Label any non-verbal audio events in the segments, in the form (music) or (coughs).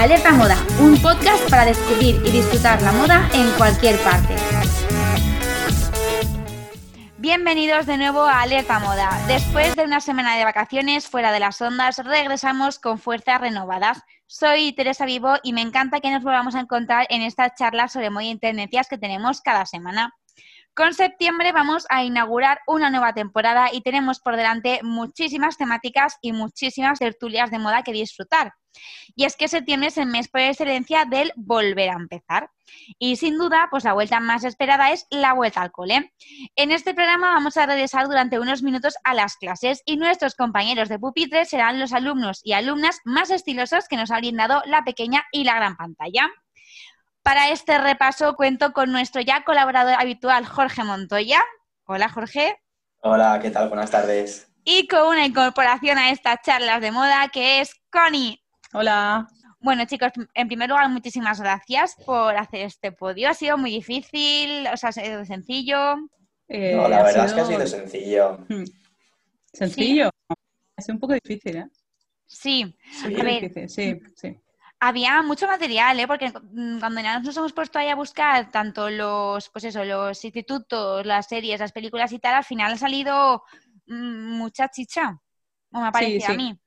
Alerta Moda, un podcast para descubrir y disfrutar la moda en cualquier parte. Bienvenidos de nuevo a Alerta Moda. Después de una semana de vacaciones fuera de las ondas, regresamos con fuerzas renovadas. Soy Teresa Vivo y me encanta que nos volvamos a encontrar en estas charlas sobre moda y tendencias que tenemos cada semana. Con septiembre vamos a inaugurar una nueva temporada y tenemos por delante muchísimas temáticas y muchísimas tertulias de moda que disfrutar. Y es que septiembre es el mes por excelencia del volver a empezar. Y sin duda, pues la vuelta más esperada es la vuelta al cole. En este programa vamos a regresar durante unos minutos a las clases y nuestros compañeros de pupitre serán los alumnos y alumnas más estilosos que nos ha brindado la pequeña y la gran pantalla. Para este repaso cuento con nuestro ya colaborador habitual, Jorge Montoya. Hola, Jorge. Hola, ¿qué tal? Buenas tardes. Y con una incorporación a estas charlas de moda que es Connie. Hola. Bueno, chicos, en primer lugar, muchísimas gracias por hacer este podio. Ha sido muy difícil, o sea, ha sido sencillo. Eh, no, la verdad es que ha sido sencillo. Hmm. ¿Sencillo? Ha sido un poco difícil, ¿eh? Sí. Sí, a ver, sí, sí había mucho material, ¿eh? porque mm, cuando nos hemos puesto ahí a buscar tanto los, pues eso, los institutos, las series, las películas y tal, al final ha salido mm, mucha chicha, o me parece a mí.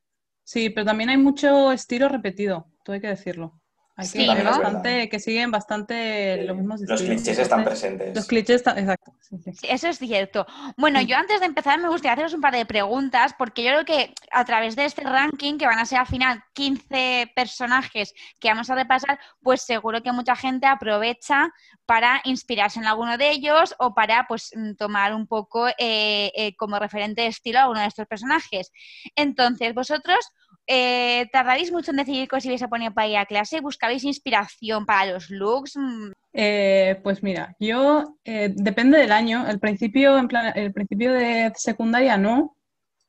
Sí, pero también hay mucho estilo repetido, todo hay que decirlo. Hay que, bastante, que siguen bastante los mismos Los clichés están presentes. Los clichés están, exacto. Eso es cierto. Bueno, yo antes de empezar me gustaría haceros un par de preguntas, porque yo creo que a través de este ranking, que van a ser al final 15 personajes que vamos a repasar, pues seguro que mucha gente aprovecha para inspirarse en alguno de ellos o para pues mm, tomar un poco eh, eh, como referente de estilo a alguno de estos personajes. Entonces, vosotros eh, ¿Tardaréis mucho en decidir qué os ibais a poner para ir a clase? ¿Buscabais inspiración para los looks? Eh, pues mira, yo eh, depende del año. El principio, en plan, el principio de secundaria no,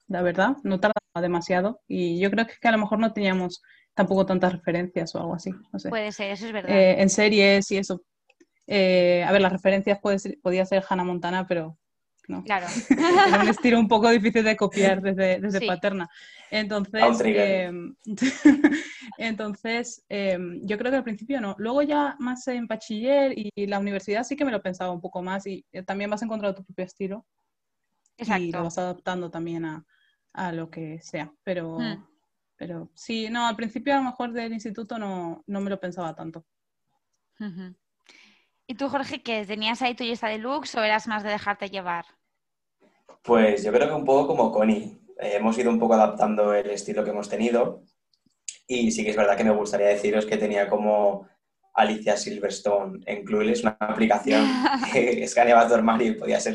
la verdad, no tardaba demasiado. Y yo creo que, que a lo mejor no teníamos tampoco tantas referencias o algo así. Puede ser, eso es verdad. en series y eso. a ver, las referencias puede podía ser Hannah Montana, pero Claro. (laughs) Era un estilo un poco difícil de copiar desde, desde Paterna. Entonces, em, (laughs) entonces em, yo creo que al principio no. Luego ya más en bachiller y la universidad sí que me lo pensaba un poco más y eh, también vas a encontrar tu propio estilo. Y lo vas adaptando también a, a lo que sea. Pero, hmm. pero sí, no, al principio a lo mejor del instituto no, no me lo pensaba tanto. ¿Y tú, Jorge, qué? ¿Tenías ahí tu lista de looks o eras más de dejarte llevar? Pues yo creo que un poco como Connie. Eh, hemos ido un poco adaptando el estilo que hemos tenido. Y sí que es verdad que me gustaría deciros que tenía como Alicia Silverstone en Clueless, una aplicación (laughs) que escaneaba tu armario y podías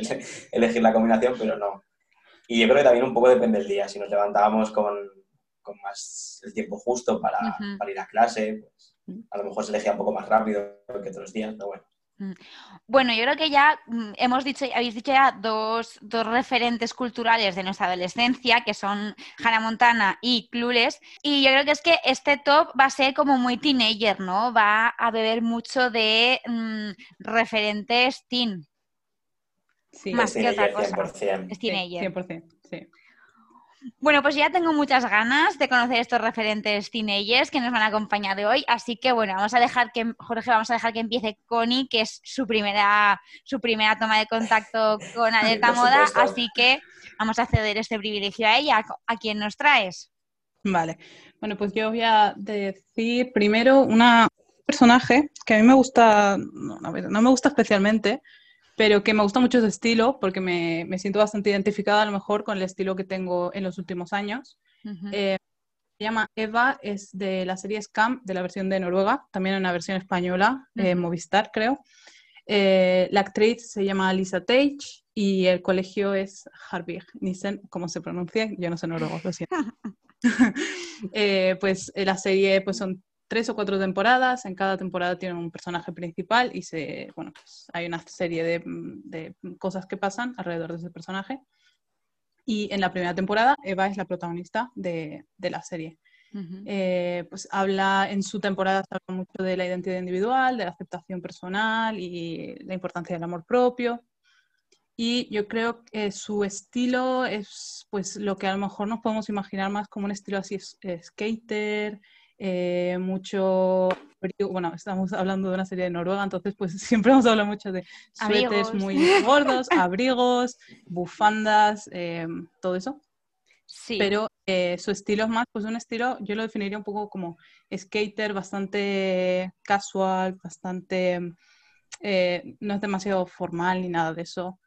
elegir la combinación, pero no. Y yo creo que también un poco depende del día. Si nos levantábamos con, con más el tiempo justo para, para, ir a clase, pues a lo mejor se elegía un poco más rápido que otros días, pero bueno. Mm. Bueno, yo creo que ya mm, hemos dicho, habéis dicho ya dos, dos, referentes culturales de nuestra adolescencia, que son Hannah Montana y Clueless, y yo creo que es que este top va a ser como muy teenager, ¿no? Va a beber mucho de mm, referentes teen. Sí, más que otra cosa. Es teenager. 100%, sí. Bueno, pues ya tengo muchas ganas de conocer estos referentes teenagers que nos van a acompañar de hoy, así que bueno, vamos a dejar que, Jorge, vamos a dejar que empiece Connie, que es su primera, su primera toma de contacto con (laughs) Alerta Moda, así que vamos a ceder este privilegio a ella. ¿A quién nos traes? Vale, bueno, pues yo voy a decir primero una personaje que a mí me gusta, no, no me gusta especialmente, pero que me gusta mucho su estilo porque me, me, siento bastante identificada a lo mejor con el estilo que tengo en los últimos años. Eh, se llama Eva, es de la serie Scam, de la versión de Noruega, también en una versión española, eh, Movistar creo. Eh, la actriz se llama Lisa Tage y el colegio es Harvig Nissen, ¿cómo se pronuncia? Yo no sé noruego, lo siento. (laughs) (laughs) pues la serie pues son tres o cuatro temporadas, en cada temporada tiene un personaje principal y se, bueno, pues hay una serie de, cosas que pasan alrededor de ese personaje. Y en la primera temporada, Eva es la protagonista de, la serie. Eh, pues habla, en su temporada se habla mucho de la identidad individual, de la aceptación personal y la importancia del amor propio. Y yo creo que su estilo es pues lo que a lo mejor nos podemos imaginar más como un estilo así skater, eh, mucho bueno, estamos hablando de una serie de Noruega, entonces pues (laughs) siempre hemos hablado mucho de suéteres muy gordos, (laughs) abrigos, bufandas, eh, todo eso. Sí. Pero eh, su estilo es más, pues un estilo, yo lo definiría un poco como skater, bastante casual, bastante, no es demasiado formal ni nada de eso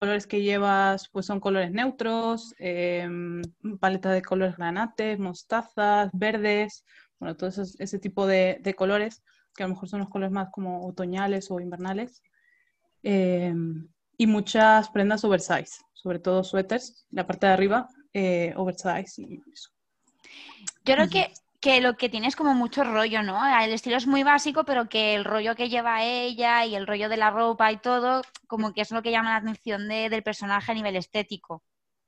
colores que llevas pues son colores neutros, em, paleta de colores granates, mostazas, verdes, bueno, todo ese tipo de, colores, que a lo mejor son los colores más como otoñales o invernales. Em, y muchas prendas oversize, sobre todo suéteres, la parte de arriba, eh, oversize y eso. Yo creo que que lo que tiene es como mucho rollo, ¿no? El estilo es muy básico, pero que el rollo que lleva ella y el rollo de la ropa y todo, como que es lo que llama la atención del personaje a nivel estético.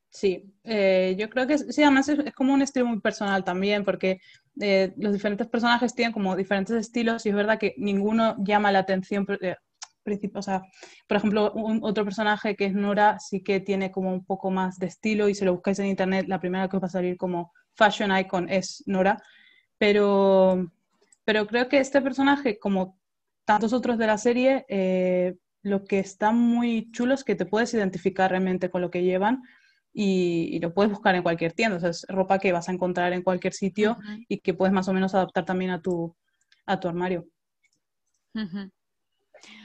Sí, eh, yo creo que sí, además es, como un estilo muy personal también, porque eh, los diferentes personajes tienen como diferentes estilos y es verdad que ninguno llama la atención. Eh, o sea, por ejemplo, otro personaje que es Nora sí que tiene como un poco más de estilo y si lo buscáis en internet, la primera que os va a salir como fashion icon es Nora pero, pero creo que este personaje, como tantos otros de la serie, eh, lo que está muy chulo es que te puedes identificar realmente con lo que llevan y, lo puedes buscar en cualquier tienda. O sea, es ropa que vas a encontrar en cualquier sitio y que puedes más o menos adaptar también a tu, a tu armario.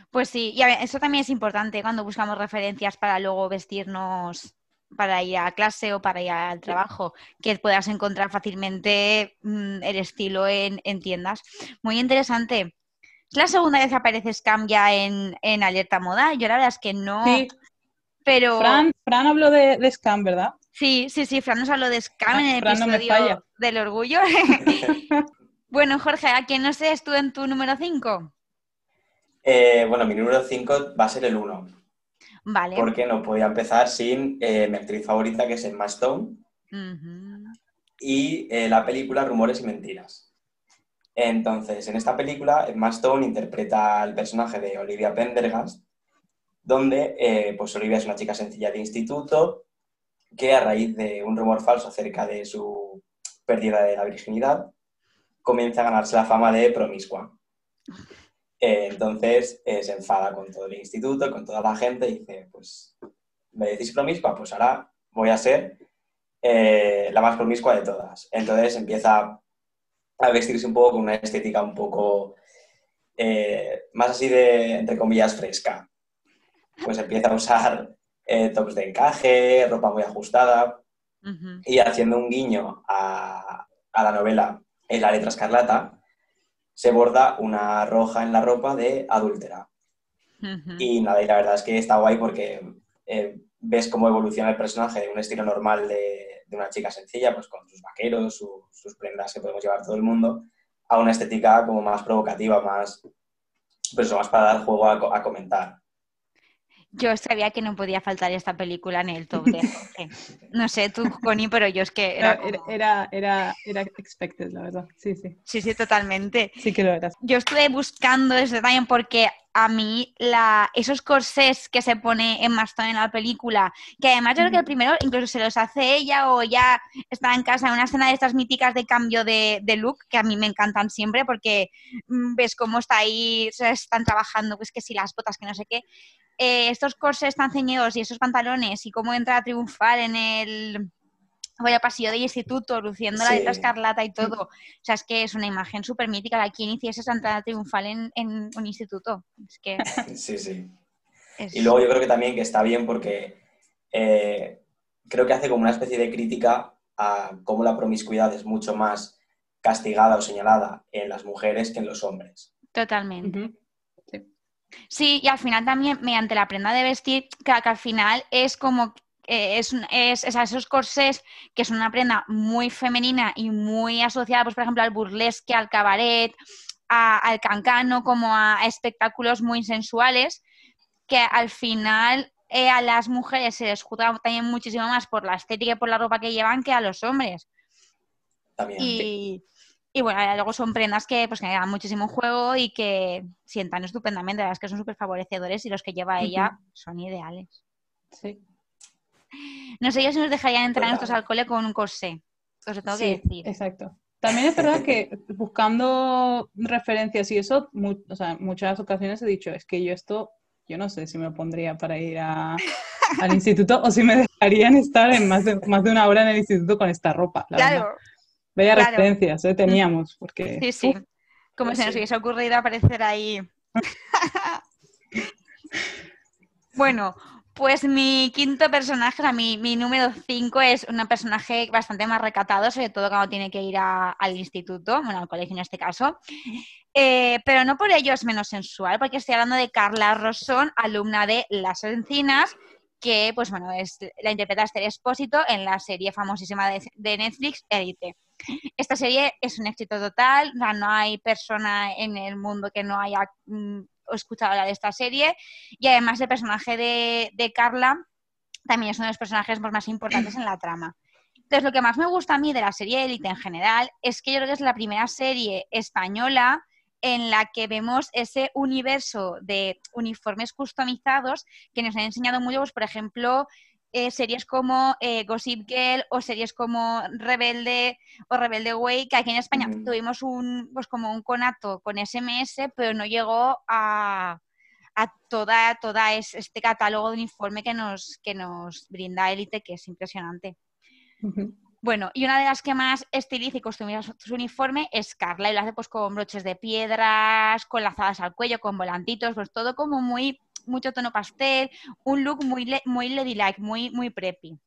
Pues sí, y eso también es importante cuando buscamos referencias para luego vestirnos para ir a clase o para ir al trabajo, que puedas encontrar fácilmente mm, el estilo en, tiendas. Muy interesante. Es la segunda vez que aparece Scam ya en, Alerta Moda. Yo la verdad es que no. Sí. Pero... Fran, Fran habló de, Scam, ¿verdad? Sí, sí, sí. Fran nos habló de Scam en el episodio del orgullo. (laughs) bueno, Jorge, ¿a quién no sé tú en tu número 5? Eh, bueno, mi número 5 va a ser el 1. Porque no podía empezar sin eh, mi actriz favorita, que es Emma Stone, y eh, la película Rumores y Mentiras. Entonces, en esta película, Emma Stone interpreta al personaje de Olivia Pendergast, donde eh, pues Olivia es una chica sencilla de instituto que a raíz de un rumor falso acerca de su pérdida de la virginidad, comienza a ganarse la fama de promiscua. Eh, entonces eh, se enfada con todo el instituto, con toda la gente y dice, pues, ¿me decís promiscua? Pues ahora voy a ser eh, la más promiscua de todas. Entonces empieza a vestirse un poco con una estética un poco más así de, entre comillas, fresca. Pues empieza a usar tops de encaje, ropa muy ajustada y haciendo un guiño a, a la novela en la letra escarlata, se borda una roja en la ropa de adúltera. Y nada, y la verdad es que está guay porque eh, ves cómo evoluciona el personaje de un estilo normal de, una chica sencilla, pues con sus vaqueros, sus prendas que podemos llevar todo el mundo, a una estética como más provocativa, más, pues más para dar juego a comentar. Yo sabía que no podía faltar esta película en el top de No sé tú, Connie, pero yo es que (laughs) era, era, era, era, expected, la verdad. Sí, sí. Sí, sí, totalmente. Sí que lo eras. Yo estuve buscando eso también porque a mí la, esos corsés que se pone en Maston en la película, que además yo creo que el primero incluso se los hace ella o ya está en casa en una escena de estas míticas de cambio de, de look, que a mí me encantan siempre porque mm, ves cómo está ahí, están trabajando, pues que si las botas, que no sé qué. Eh, estos corsés tan ceñidos y esos pantalones y cómo entra a triunfar en el pasillo de instituto, luciendo la letra escarlata y todo. O sea, es que es una imagen súper mítica de quien hiciese esa entrada triunfal en, un instituto. Es que... (laughs) Sí, sí. Y luego yo creo que también que está bien porque eh, creo que hace como una especie de crítica a cómo la promiscuidad es mucho más castigada o señalada en las mujeres que en los hombres. Totalmente. Sí, y al final también mediante la prenda de vestir, que, al final es como eh, es, es, esos corsés que es una prenda muy femenina y muy asociada, pues por ejemplo, al burlesque, al cabaret, al cancano, como a, espectáculos muy sensuales, que al final eh, a las mujeres se les juzga también muchísimo más por la estética y por la ropa que llevan que a los hombres. También. Y, y bueno, luego son prendas que, pues, que dan muchísimo juego y que sientan estupendamente, las que son súper favorecedores y los que lleva ella son ideales. Sí. No sé yo si nos dejarían entrar nosotros al cole con un corsé. os lo tengo Sí, que decir. exacto. También es verdad que buscando referencias y eso, mu- o sea, en muchas ocasiones he dicho, es que yo esto, yo no sé si me pondría para ir a- al instituto o si me dejarían estar en más de, más de una hora en el instituto con esta ropa. la verdad. Vaya claro. referencias, ¿eh? Teníamos, (laughs) porque... sí, sí. uf, Como Pues se nos sí. hubiese ocurrido aparecer ahí. (laughs) bueno, pues mi quinto personaje, o sea, mi, mi número 5 es un personaje bastante más recatado, sobre todo cuando tiene que ir a- al instituto, bueno, al colegio en este caso. Eh, pero no por ello es menos sensual, porque estoy hablando de Carla Rosón, alumna de Las Encinas, que, pues bueno, es, la interpreta Esther Espósito en la serie famosísima de, Netflix, Élite. Esta serie es un éxito total, no hay persona en el mundo que no haya mm, escuchado de esta serie y además el personaje de, de Carla también es uno de los personajes pues, más importantes en la trama. Entonces, lo que más me gusta a mí de la serie Élite en general es que yo creo que es la primera serie española en la que vemos ese universo de uniformes customizados que nos han enseñado mucho, pues, por ejemplo, eh, series como eh, Gossip Girl o series como Rebelde o Rebelde Way, que aquí en España tuvimos un, pues como un conato con SMS, pero no llegó a, a toda, toda es- este catálogo de uniforme que nos, que nos brinda Elite, que es impresionante. Bueno, y una de las que más estiliza y customiza su, su uniforme es Carla, y lo hace pues con broches de piedras, con lazadas al cuello, con volantitos, pues todo como muy, mucho tono pastel, un look muy, le- muy ladylike, muy, muy preppy.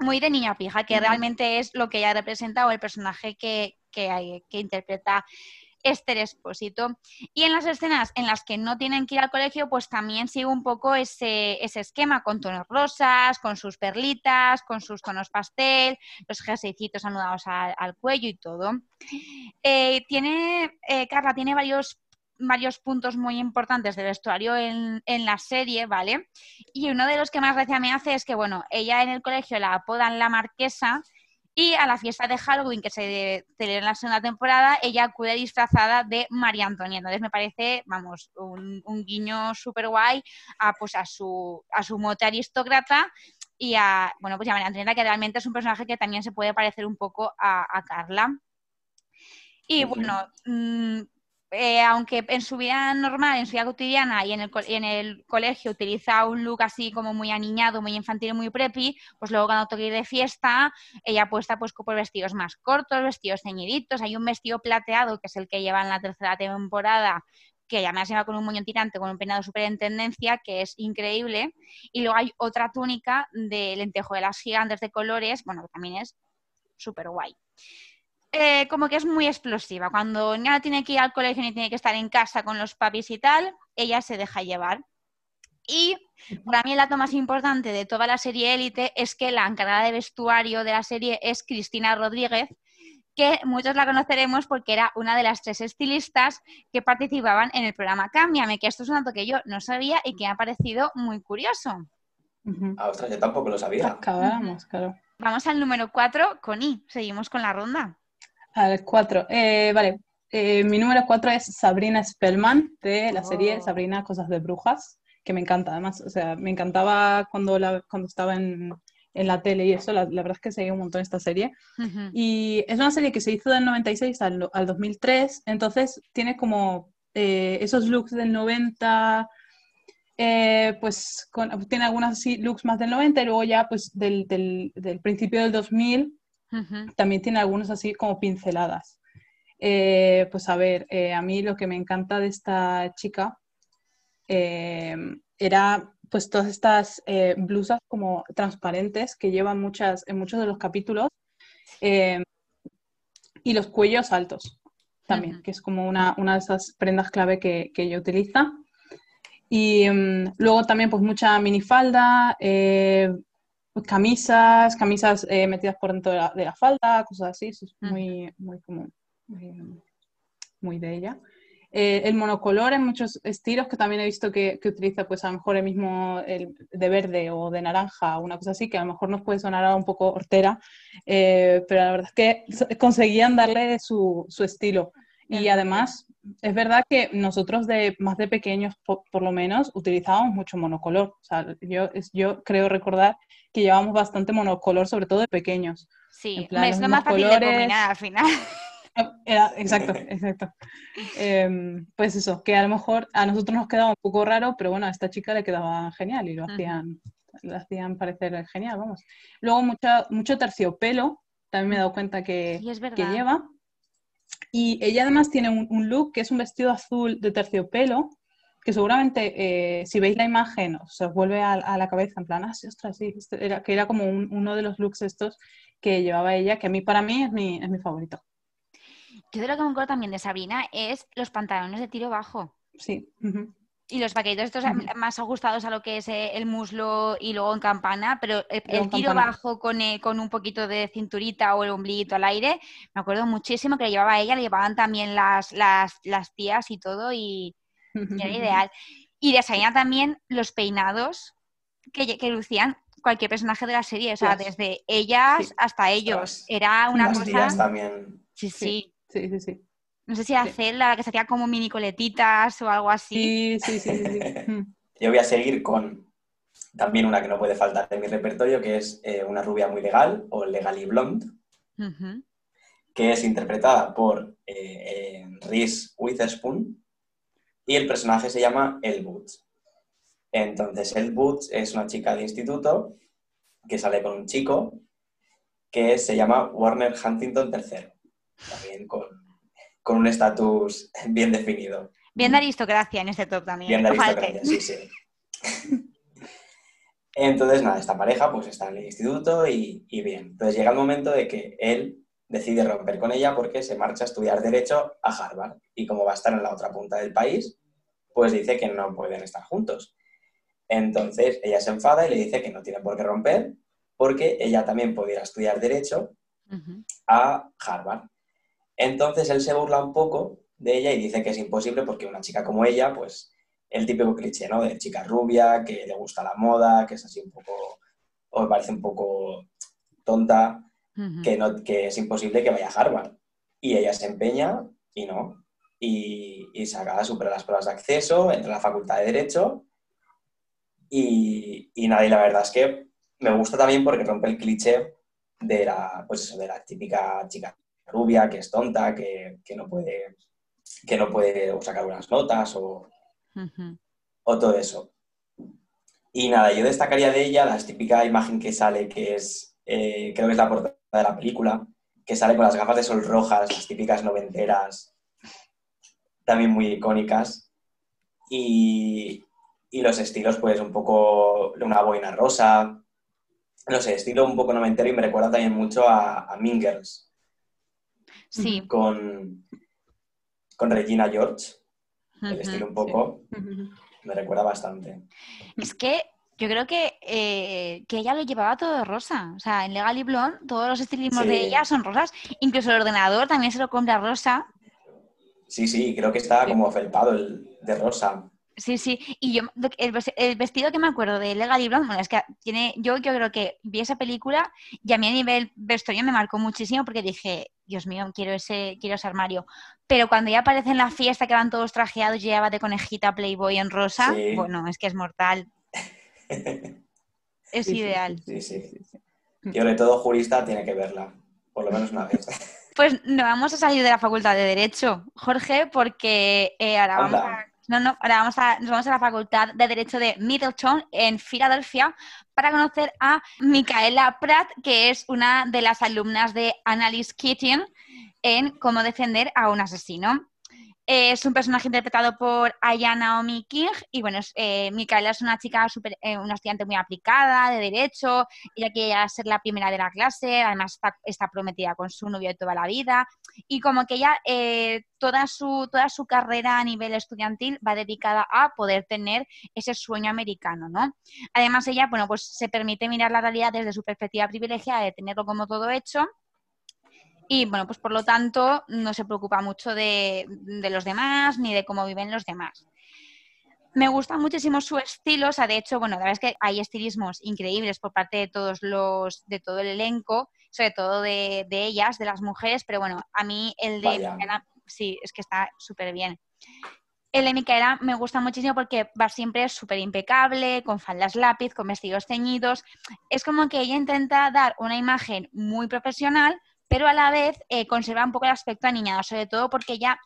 Muy de niña pija, que realmente es lo que ella representa o el personaje que, que, que interpreta Esther Espósito. Y en las escenas en las que no tienen que ir al colegio, pues también sigue un poco ese, ese esquema con tonos rosas, con sus perlitas, con sus tonos pastel, los jerseycitos anudados al, al cuello y todo. Eh, tiene, eh, Carla tiene varios, varios puntos muy importantes de vestuario en, en la serie, ¿vale? Y uno de los que más gracia me hace es que, bueno, ella en el colegio la apodan la marquesa y a la fiesta de Halloween que se celebra en la segunda temporada, ella acude disfrazada de María Antonia. Entonces me parece, vamos, un, un guiño súper guay a, pues, a, su, a su mote aristócrata y a, bueno, pues a María Antonieta, que realmente es un personaje que también se puede parecer un poco a, a Carla. Y bueno, eh, aunque en su vida normal, en su vida cotidiana y en, el, en el colegio utiliza un look así como muy aniñado, muy infantil, muy preppy, pues luego cuando toca ir de fiesta, ella apuesta pues por vestidos más cortos, vestidos ceñiditos, hay un vestido plateado que es el que lleva en la tercera temporada que además lleva con un moño tirante, con un peinado súper en tendencia, que es increíble. Y luego hay otra túnica de lentejuelas gigantes de colores, bueno, que también es súper guay. Eh, como que es muy explosiva. Cuando ya tiene que ir al colegio ni tiene que estar en casa con los papis y tal, ella se deja llevar. Y para mí el dato más importante de toda la serie Élite es que la encargada de vestuario de la serie es Cristina Rodríguez, que muchos la conoceremos porque era una de las tres estilistas que participaban en el programa Cámbiame, que esto es un dato que yo no sabía y que me ha parecido muy curioso. Ah, ostras, yo tampoco lo sabía. Acabáramos, claro. Vamos al número 4 con I. Seguimos con la ronda. Al 4. vale. Eh, mi número 4 es Sabrina Spellman, de la Oh. serie Sabrina Cosas de Brujas, que me encanta, además, o sea, me encantaba cuando, la, cuando estaba en, en la tele y eso, la, la verdad es que seguí un montón esta serie. Y es una serie que se hizo del 96 al, al 2003, entonces tiene como eh, esos looks del 90, eh, pues con- tiene algunos así looks más del 90 y luego ya pues del, del- del principio del 2000 También tiene algunos así como pinceladas. Eh, pues a ver, eh, a mí lo que me encanta de esta chica eh, era pues todas estas eh, blusas como transparentes que llevan muchas, en muchos de los capítulos eh, y los cuellos altos también, que es como una, una de esas prendas clave que, que ella utiliza. Y mm, luego también pues mucha minifalda, eh, camisas, camisas eh, metidas por dentro de la, de la falda, cosas así, eso es muy, muy como muy, muy de ella. Eh, el monocolor en muchos estilos que también he visto que, que utiliza pues a lo mejor el mismo el de verde o de naranja, una cosa así, que a lo mejor nos puede sonar ahora un poco hortera, eh, pero la verdad es que conseguían darle su, su estilo. Y además, es verdad que nosotros de más de pequeños, po- por, lo menos, utilizábamos mucho monocolor. O sea, yo, yo creo recordar que llevábamos bastante monocolor, sobre todo de pequeños. Sí, plan, es los lo más fácil de colores. combinar al final. Era- exacto, (laughs) exacto. Em, pues eso, que a lo mejor a nosotros nos quedaba un poco raro, pero bueno, a esta chica le quedaba genial y lo hacían, lo hacían parecer genial, vamos. Luego mucha, mucho terciopelo, también me he dado cuenta que, Sí, es que verdad. lleva. Y ella además tiene un, un look que es un vestido azul de terciopelo, que seguramente eh, si veis la imagen os, vuelve a, a la cabeza en plan, ah, sí, ostras, sí, este era, que era como un- uno de los looks estos que llevaba ella, que a mí para mí es mi, es mi favorito. Yo de lo que me acuerdo también de Sabrina es los pantalones de tiro bajo. Sí. Y los vaqueritos estos más ajustados a lo que es eh, el muslo y luego en campana, pero el, Luego el tiro campana. bajo con, eh, con un poquito de cinturita o el ombliguito al aire, me acuerdo muchísimo que lo llevaba ella, lo llevaban también las, las, las tías y todo y, y era (laughs) ideal. Y de también los peinados que, que lucían cualquier personaje de la serie, o sea, desde ellas Sí. hasta ellos. Era una Las cosa... tías también. Sí, sí. Sí, sí, sí. No sé si era Sí. Zelda, la que se hacía como mini coletitas o algo así. Sí, sí, sí, sí, sí. (laughs) Yo voy a seguir con también una que no puede faltar en mi repertorio, que es eh, una rubia muy legal o Legally Blonde, Ujú. que es interpretada por eh, eh, Reese Witherspoon y el personaje se llama Elle Boots. Entonces, Elle Boots es una chica de instituto que sale con un chico que se llama Warner Huntington III, también con, con un estatus bien definido. Bien de aristocracia en este top también. Bien de falte. aristocracia, sí, sí. (laughs) Entonces, nada, esta pareja pues está en el instituto y, y bien. Entonces llega el momento de que él decide romper con ella porque se marcha a estudiar Derecho a Harvard. Y como va a estar en la otra punta del país, pues dice que no pueden estar juntos. Entonces ella se enfada y le dice que no tiene por qué romper porque ella también puede ir a estudiar Derecho a Harvard. Entonces él se burla un poco de ella y dice que es imposible porque una chica como ella, pues el típico cliché, ¿no? De chica rubia, que le gusta la moda, que es así un poco, o me parece un poco tonta, que, no, que es imposible que vaya a Harvard. Y ella se empeña y no. Y, y saca, supera las pruebas de acceso, entra a la facultad de Derecho y, y nada, y la verdad es que me gusta también porque rompe el cliché de la, pues eso, de la típica chica rubia que es tonta, que, que no puede que no puede sacar buenas notas o, Ujú. o todo eso. Y nada, yo destacaría de ella la típica imagen que sale, que es, eh, creo que es la portada de la película, que sale con las gafas de sol rojas, las típicas noventeras, también muy icónicas. Y, y los estilos, pues un poco una boina rosa, no sé, estilo un poco noventero y me recuerda también mucho a, a Mean Girls, Sí. con, con Regina George, el estilo un poco, me recuerda bastante. Es que yo creo que, eh, que ella lo llevaba todo de rosa. O sea, en Legally Blonde todos los estilismos Sí. de ella son rosas. Incluso el ordenador también se lo compra rosa. Sí, sí, creo que estaba como felpado el de rosa. Sí, sí. Y yo, el, el vestido que me acuerdo de Legally Blonde, bueno, es que tiene, yo, yo creo que vi esa película y a mí a nivel vestuario me marcó muchísimo porque dije, Dios mío, quiero ese, quiero ese armario. Pero cuando ya aparece en la fiesta que van todos trajeados y ella va de conejita Playboy en rosa, Sí. bueno, es que es mortal. (laughs) Es Sí, ideal. Sí, sí. sí. Yo, sobre todo, jurista tiene que verla, por lo menos una vez. Pues no vamos a salir de la Facultad de Derecho, Jorge, porque eh, ahora vamos a, no, no, ahora vamos a, nos vamos a la Facultad de Derecho de Middleton en Filadelfia para conocer a Micaela Pratt, que es una de las alumnas de Annalise Keating en Cómo defender a un asesino. Es un personaje interpretado por Aya Naomi King y bueno, eh, Micaela es una chica súper, eh, una estudiante muy aplicada de derecho, ella quiere ser la primera de la clase, además está, está prometida con su novio de toda la vida. Y como que ella eh, toda, su, toda su carrera a nivel estudiantil va dedicada a poder tener ese sueño americano, ¿no? Además ella, bueno, pues se permite mirar la realidad desde su perspectiva privilegiada de tenerlo como todo hecho y bueno, pues por lo tanto no se preocupa mucho de, de los demás ni de cómo viven los demás. Me gusta muchísimo su estilo, o sea, de hecho, bueno, la verdad es que hay estilismos increíbles por parte de todos los, de todo el elenco, sobre todo de, de ellas, de las mujeres, pero bueno, a mí el de. Micaela, sí, es que está súper bien. el de Micaela me gusta muchísimo porque va siempre súper impecable, con faldas lápiz, con vestidos ceñidos. Es como que ella intenta dar una imagen muy profesional, pero a la vez eh, conserva un poco el aspecto aniñado, sobre todo porque ella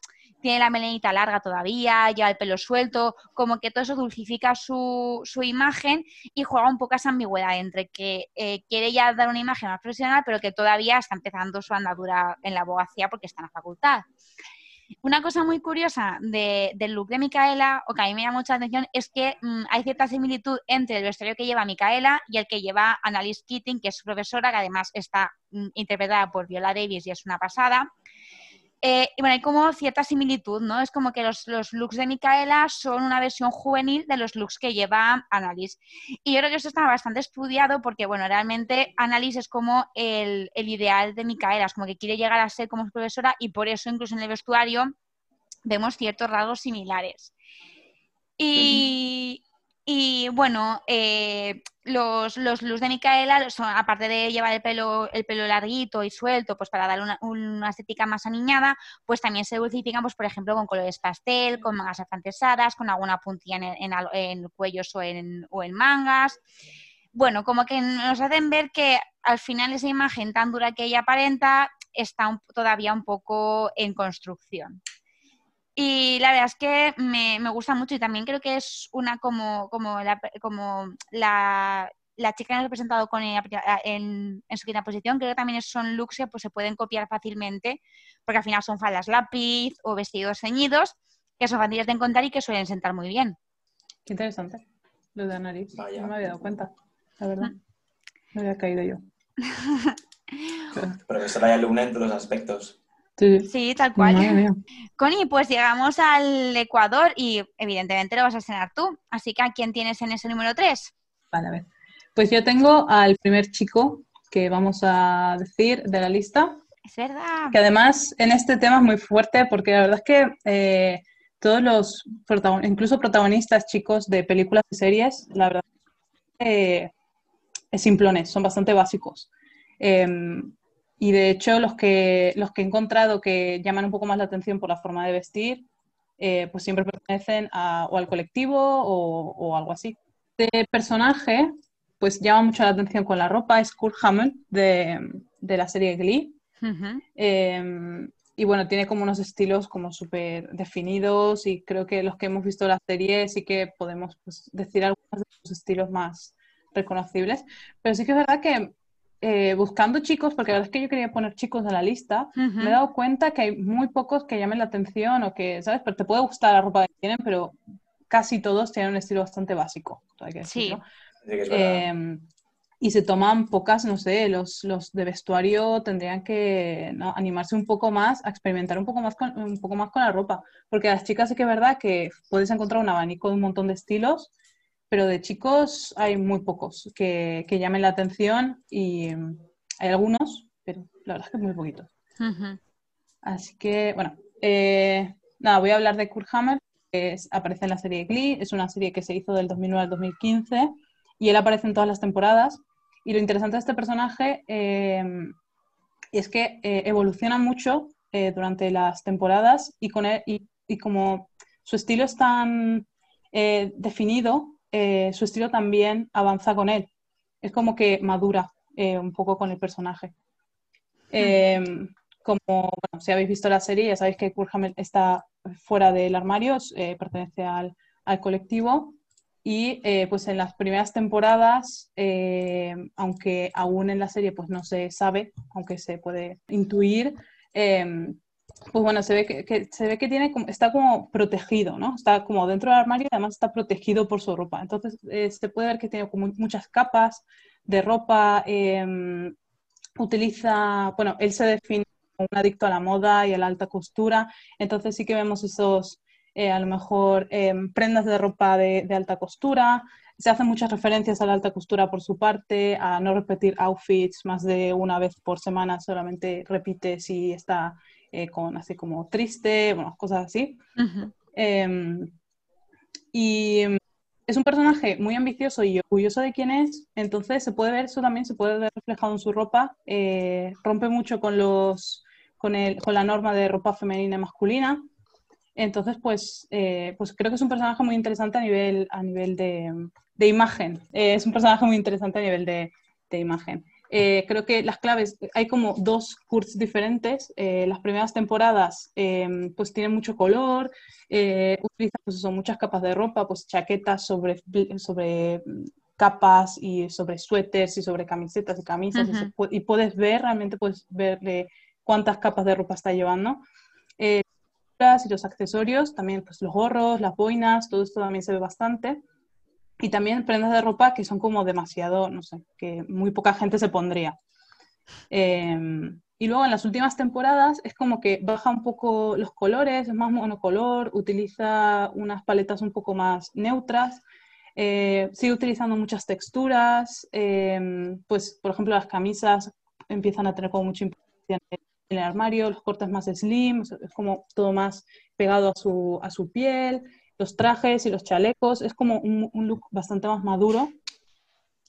tiene la melenita larga todavía, lleva el pelo suelto, como que todo eso dulcifica su, imagen y juega un poco esa ambigüedad entre que eh, quiere ya dar una imagen más profesional, pero que todavía está empezando su andadura en la abogacía porque está en la facultad. Una cosa muy curiosa del look de Micaela, o que a mí me llama mucha atención, es que mm, hay cierta similitud entre el vestuario que lleva Micaela y el que lleva Annalise Keating, que es su profesora, que además está mm, interpretada por Viola Davis y es una pasada. Eh, y bueno, hay como cierta similitud, ¿no? Es como que los, looks de Micaela son una versión juvenil de los looks que lleva Annalise. Y yo creo que eso está bastante estudiado porque, bueno, realmente Annalise es como el, el ideal de Micaela, es como que quiere llegar a ser como su profesora y por eso incluso en el vestuario vemos ciertos rasgos similares. Y, y bueno, eh, los, los looks de Micaela, son, aparte de llevar el pelo, el pelo larguito y suelto, pues para darle una, estética más aniñada, pues también se dulcifican, pues por ejemplo, con colores pastel, con mangas afrancesadas, con alguna puntilla en, en, cuellos o en, o en mangas. Bueno, como que nos hacen ver que al final esa imagen tan dura que ella aparenta está todavía un poco en construcción. Y la verdad es que me, gusta mucho y también creo que es una como, como, la, como la, chica que nos ha presentado con en, su quinta posición, creo que también son looks que pues, se pueden copiar fácilmente, porque al final son faldas lápiz o vestidos ceñidos, que son fáciles de encontrar y que suelen sentar muy bien. Qué interesante, lo de nariz. No me había dado cuenta, la verdad. Mm. No había caído yo. Profesora y alumna en todos los aspectos. Sí, tal cual. (laughs) Connie, pues llegamos al Ecuador y evidentemente lo vas a cenar tú. Así que ¿a quién tienes en ese número 3? Vale, a ver. Pues yo tengo al primer chico que vamos a decir de la lista. Es verdad. Que además en este tema es muy fuerte porque la verdad es que eh, todos los, incluso protagonistas chicos de películas y series, la verdad eh, es simplones, son bastante básicos. Em, y de hecho, los que, los que he encontrado que llaman un poco más la atención por la forma de vestir, eh, pues siempre pertenecen a, o al colectivo o, algo así. Este personaje, pues llama mucho la atención con la ropa, es Kurt Hammond de, de la serie Glee. Em, y bueno, tiene como unos estilos como súper definidos y creo que los que hemos visto la serie sí que podemos pues, decir algunos de los estilos más reconocibles. Pero sí que es verdad que eh, buscando chicos, porque la verdad es que yo quería poner chicos en la lista, me he dado cuenta que hay muy pocos que llamen la atención o que, ¿sabes? Pero te puede gustar la ropa que tienen, pero casi todos tienen un estilo bastante básico. sí. Em, y se toman pocas, no sé, los, los de vestuario tendrían que animarse un poco más, a experimentar un poco más, con, un poco más con la ropa. Porque a las chicas sí que es verdad que puedes encontrar un abanico de un montón de estilos pero de chicos hay muy pocos que, llamen la atención y hay algunos, pero la verdad es que muy poquitos. Así que, bueno, eh, nada, voy a hablar de Kurt Hammer, que aparece en la serie Glee, es una serie que se hizo del 2009 al 2015 y él aparece en todas las temporadas. Y lo interesante de este personaje eh, es que eh, evoluciona mucho durante las temporadas y, con él, y, y como su estilo es tan definido, eh, su estilo también avanza con él. Es como que madura eh, un poco con el personaje. Em, como si habéis visto la serie, ya sabéis que Kurt está fuera del armario, eh, pertenece al, colectivo. Y pues en las primeras temporadas, aunque aún en la serie pues no se sabe, aunque se puede intuir, pues bueno, se ve que, se ve que tiene, está como protegido, ¿no? Está como dentro del armario y además está protegido por su ropa. Entonces eh, se puede ver que tiene como muchas capas de ropa. Em, utiliza, bueno, él se define como un adicto a la moda y a la alta costura. Entonces sí que vemos esos, eh, a lo mejor, em, prendas de ropa de, de alta costura. Se hacen muchas referencias a la alta costura por su parte, a no repetir outfits más de una vez por semana, solamente repite si está eh, con así como triste, bueno, cosas así. Em, y es un personaje muy ambicioso y orgulloso de quién es, entonces se puede ver, eso también se puede ver reflejado en su ropa, eh, rompe mucho con, los, con, el, con la norma de ropa femenina y masculina. Entonces, pues, eh, pues creo que es un personaje muy interesante a nivel, a nivel de, de imagen. Eh, es un personaje muy interesante a nivel de, de imagen. Eh, creo que las claves, hay como dos cursos diferentes. Eh, las primeras temporadas em, pues tienen mucho color, eh, utilizan pues, muchas capas de ropa, pues chaquetas sobre, sobre capas y sobre suéteres y sobre camisetas y camisas y, puedes ver, realmente puedes ver cuántas capas de ropa está llevando. y los accesorios, también pues los gorros, las boinas, todo esto también se ve bastante. Y también prendas de ropa que son como demasiado, no sé, que muy poca gente se pondría. Em, y luego en las últimas temporadas es como que baja un poco los colores, es más monocolor, utiliza unas paletas un poco más neutras, eh, sigue utilizando muchas texturas, em, pues por ejemplo las camisas empiezan a tener como mucha importancia en el armario, los cortes más slim, es como todo más pegado a su, a su piel los trajes y los chalecos, es como un, look bastante más maduro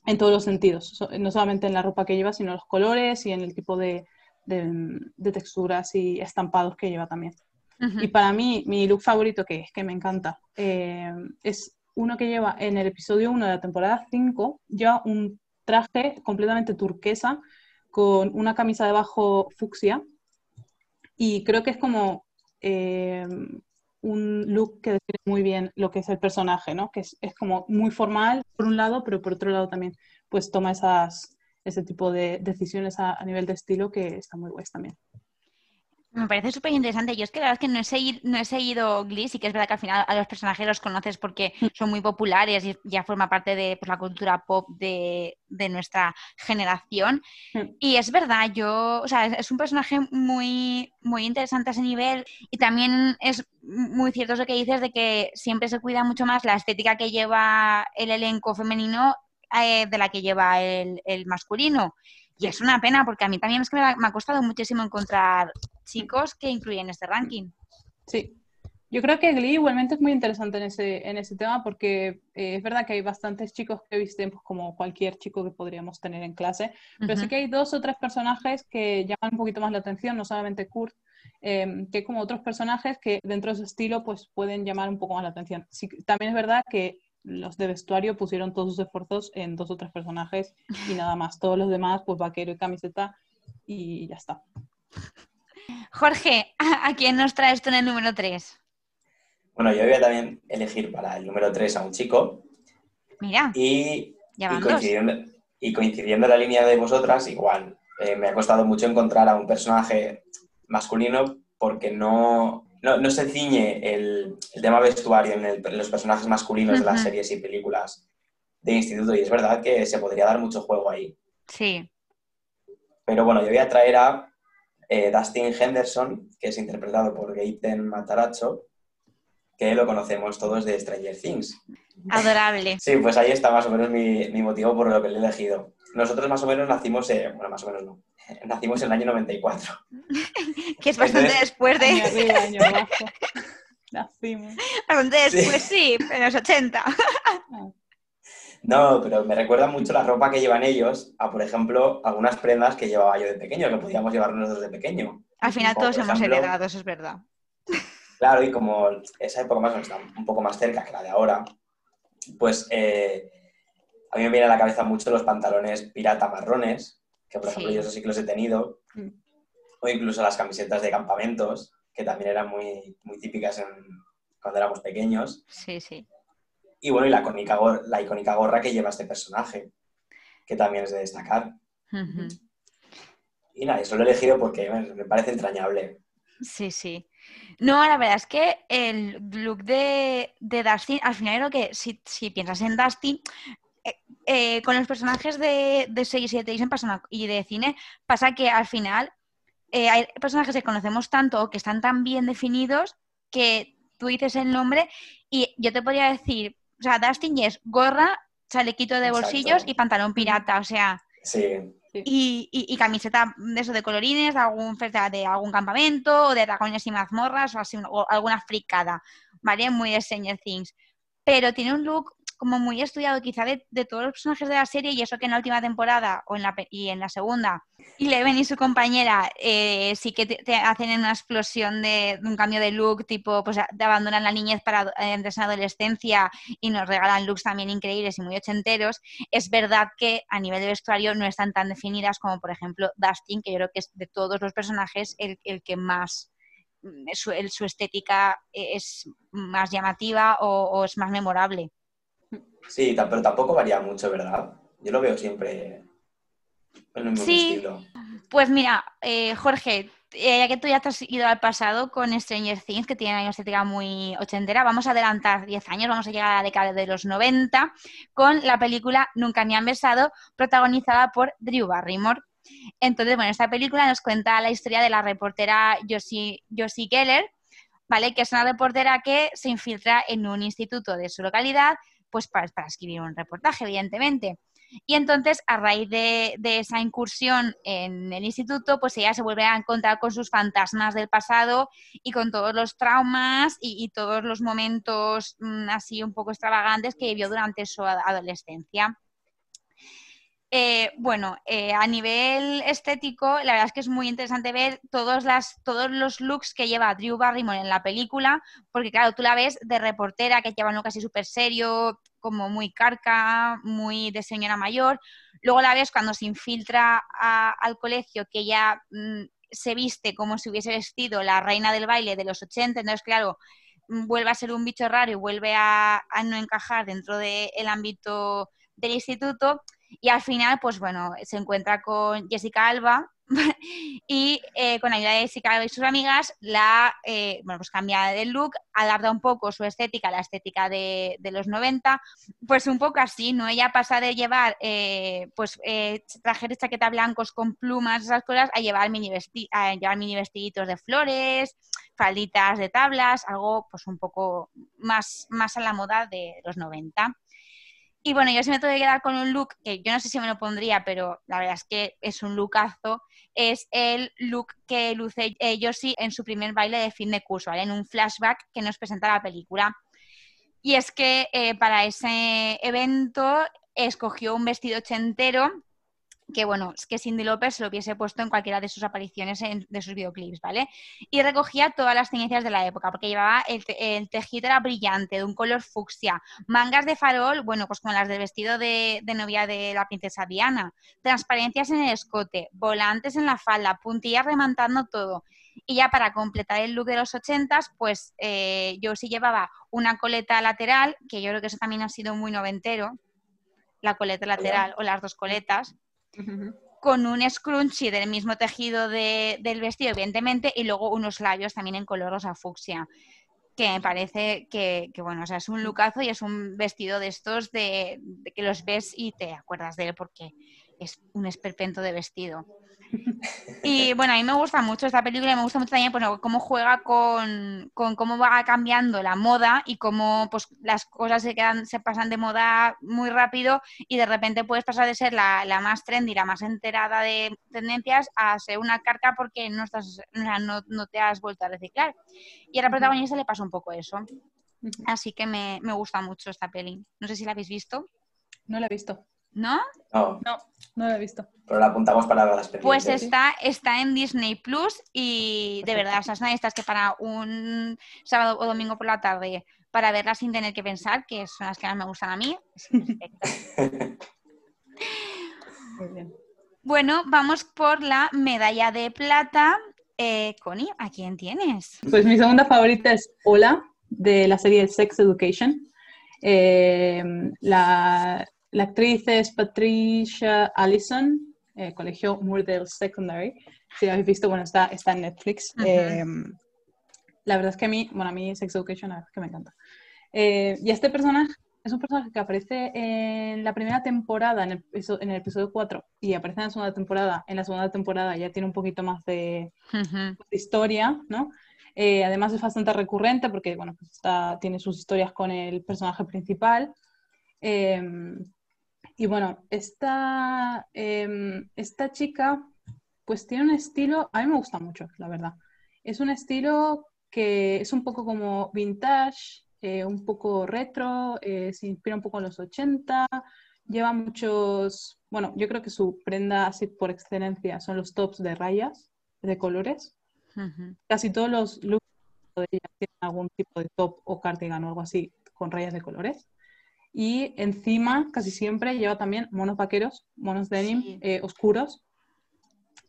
en todos los sentidos, no solamente en la ropa que lleva, sino en los colores y en el tipo de, texturas y estampados que lleva también. Y para mí, mi look favorito, que es que me encanta, eh, es uno que lleva en el episodio 1 de la temporada 5, lleva un traje completamente turquesa con una camisa debajo fucsia y creo que es como eh, un look que define muy bien lo que es el personaje, ¿no? Que es, como muy formal por un lado, pero por otro lado también pues toma esas, ese tipo de decisiones a, a nivel de estilo que está muy guay también. Me parece súper interesante. Yo es que la verdad es que no he seguido, no he seguido Glee, sí que es verdad que al final a los personajes los conoces porque mm. son muy populares y ya forma parte de pues, la cultura pop de, nuestra generación. Mm. Y es verdad, yo, o sea, es, un personaje muy, muy interesante a ese nivel y también es muy cierto eso que dices de que siempre se cuida mucho más la estética que lleva el elenco femenino eh, de la que lleva el, el masculino. Y es una pena porque a mí también es que me ha, costado muchísimo encontrar chicos que incluyen este ranking. Sí, yo creo que Glee igualmente es muy interesante en ese, en ese tema porque eh, es verdad que hay bastantes chicos que visten pues, como cualquier chico que podríamos tener en clase, pero sí que hay dos o tres personajes que llaman un poquito más la atención, no solamente Kurt, eh, que como otros personajes que dentro de su estilo pues pueden llamar un poco más la atención. también es verdad que los de vestuario pusieron todos sus esfuerzos en dos o tres personajes y nada más. Todos los demás, pues vaquero y camiseta y ya está. Jorge, ¿a quién nos traes tú en el número 3? Bueno, yo voy a también elegir para el número 3 a un chico. Mira. Y, coincidiendo, y coincidiendo en la línea de vosotras, igual, eh, me ha costado mucho encontrar a un personaje masculino porque no, no, se ciñe el, tema vestuario en, los personajes masculinos de las series y películas de instituto y es verdad que se podría dar mucho juego ahí. Sí. Pero bueno, yo voy a traer a eh, Dustin Henderson, que es interpretado por Gaten Mataracho, que lo conocemos todos de Stranger Things. Adorable. Sí, pues ahí está más o menos mi, motivo por lo que le he elegido. Nosotros más o menos nacimos, bueno, más o menos no, (laughs) nacimos en el año 94. (laughs) que es bastante después de... Año arriba, año abajo. (laughs) Nacimos. Bastante después, sí, en los 80. No, pero me recuerda mucho la ropa que llevan ellos a, por ejemplo, algunas prendas que llevaba yo de pequeño, que podíamos llevar nosotros de pequeño. Al final todos hemos heredado, eso es verdad. Claro, y como esa época más o menos está un poco más cerca que la de ahora, pues eh, a mí me viene a la cabeza mucho los pantalones pirata marrones, que por ejemplo yo esos sí que los he tenido, mm. o incluso las camisetas de campamentos, que también eran muy, muy típicas cuando éramos pequeños. Sí, sí. Y bueno, y la icónica, la icónica gorra que lleva este personaje, que también es de destacar. Y nada, eso lo he elegido porque me parece entrañable. Sí, sí. No, la verdad es que el look de, de Dustin, al final creo que si, si piensas en Dustin, eh, eh, con los personajes de, de 6 y de y de cine, pasa que al final eh, hay personajes que conocemos tanto que están tan bien definidos que tú dices el nombre y yo te podría decir, o sea, Dustin es gorra, chalequito de bolsillos y pantalón pirata, o sea. Sí. Y, camiseta de eso de colorines, de algún, de algún campamento, o de dragones y mazmorras, o, así, o alguna fricada, ¿vale? Muy de Stranger Things. Pero tiene un look como muy estudiado quizá de, todos los personajes de la serie y eso que en la última temporada o en la, y en la segunda, Eleven y su compañera eh, sí que te, hacen una explosión de, un cambio de look, tipo, pues te abandonan la niñez para entrar en adolescencia y nos regalan looks también increíbles y muy ochenteros. Es verdad que a nivel de vestuario no están tan definidas como, por ejemplo, Dustin, que yo creo que es de todos los personajes el, el que más mm, su, su, estética es más llamativa o es más memorable. Sí, pero tampoco varía mucho, ¿verdad? Yo lo veo siempre en el mismo sí, estilo. Pues mira, eh, Jorge, eh, ya que tú ya te has ido al pasado con Stranger Things, que tiene una estética muy ochentera, vamos a adelantar 10 años, vamos a llegar a la década de los 90 con la película Nunca me han besado, protagonizada por Drew Barrymore. Entonces, bueno, esta película nos cuenta la historia de la reportera Josie, Josie Geller, ¿vale? Que es una reportera que se infiltra en un instituto de su localidad pues para, escribir un reportaje, evidentemente. Y entonces, a raíz de, esa incursión en el instituto, pues ella se vuelve a encontrar con sus fantasmas del pasado y con todos los traumas y, todos los momentos mm, así un poco extravagantes que vivió durante su adolescencia. Eh, bueno, eh, a nivel estético, la verdad es que es muy interesante ver todos, las, todos los looks que lleva Drew Barrymore en la película, porque claro, tú la ves de reportera, que lleva un look así súper serio, como muy carca, muy de señora mayor. Luego la ves cuando se infiltra al colegio, que ya mm, se viste como si hubiese vestido la reina del baile de los 80, entonces claro, mm, vuelve a ser un bicho raro y vuelve a, a no encajar dentro del ámbito del instituto y al final, pues bueno, se encuentra con Jessica Alba (laughs) y eh, con la ayuda de Jessica Alba y sus amigas, la, eh, bueno, pues cambia de look, adapta un poco su estética a la estética de, los 90, pues un poco así, ¿no? Ella pasa de llevar, eh, pues, trajes de chaqueta blancos con plumas, esas cosas, a llevar mini, mini vestiditos de flores, falditas de tablas, algo pues un poco más, más a la moda de los 90. Y bueno, yo sí me tengo que quedar con un look que yo no sé si me lo pondría, pero la verdad es que es un lookazo. Es el look que luce eh, Josie en su primer baile de fin de curso, ¿vale? En un flashback que nos presenta la película. Y es que eh, para ese evento escogió un vestido ochentero que bueno, es que Cindy López se lo hubiese puesto en cualquiera de sus apariciones de sus videoclips, ¿vale? Y recogía todas las tendencias de la época, porque llevaba el, tejido era brillante, de un color fucsia, mangas de farol, bueno, pues como las del vestido de, novia de la princesa Diana, transparencias en el escote, volantes en la falda, puntillas remantando todo. Y ya para completar el look de los ochentas, pues eh, yo sí llevaba una coleta lateral, que yo creo que eso también ha sido muy noventero, la coleta lateral o las dos coletas, con un scrunchie del mismo tejido del vestido, evidentemente, y luego unos labios también en color rosa fucsia. Que me parece que, bueno, o sea, es un lucazo y es un vestido de estos de, de que los ves y te acuerdas de él porque es un esperpento de vestido. Y bueno, a mí me gusta mucho esta película y me gusta mucho también bueno, cómo juega con, cómo va cambiando la moda y cómo pues, las cosas se, quedan, se pasan de moda muy rápido y de repente puedes pasar de ser la, más trendy, la más enterada de tendencias a ser una carca porque no, estás, no, no te has vuelto a reciclar. Y a la protagonista le pasa un poco eso. Así que me, me gusta mucho esta peli. No sé si la habéis visto. No la he visto. ¿No? No. No, no lo he visto. Pero la apuntamos para las películas. Pues está, está en Disney Plus y de verdad, esas estas que para un sábado o domingo por la tarde para verlas sin tener que pensar, que son las que más me gustan a mí, (laughs) Muy bien. Bueno, vamos por la medalla de plata. Eh, Connie, ¿a quién tienes? Pues mi segunda favorita es Hola, de la serie Sex Education. Eh, la, la actriz es Patricia Allison, eh, colegio Murdale Secondary. Si habéis visto, bueno, está, está en Netflix. Em, la verdad es que a mí, bueno, a mí Sex Education, la verdad es que me encanta. Eh, y este personaje es un personaje que aparece en la primera temporada, en el, en el, episodio 4, y aparece en la segunda temporada. En la segunda temporada ya tiene un poquito más de, historia, ¿no? Eh, además es bastante recurrente porque, bueno, pues está, tiene sus historias con el personaje principal. Em, y bueno, esta, em, esta chica pues tiene un estilo, a mí me gusta mucho, la verdad. Es un estilo que es un poco como vintage, eh, un poco retro, eh, se inspira un poco en los 80, lleva muchos, bueno, yo creo que su prenda así por excelencia son los tops de rayas, de colores. Casi todos los looks de ella tienen algún tipo de top o cardigan o algo así con rayas de colores. Y encima, casi siempre, lleva también monos vaqueros, monos denim eh, oscuros.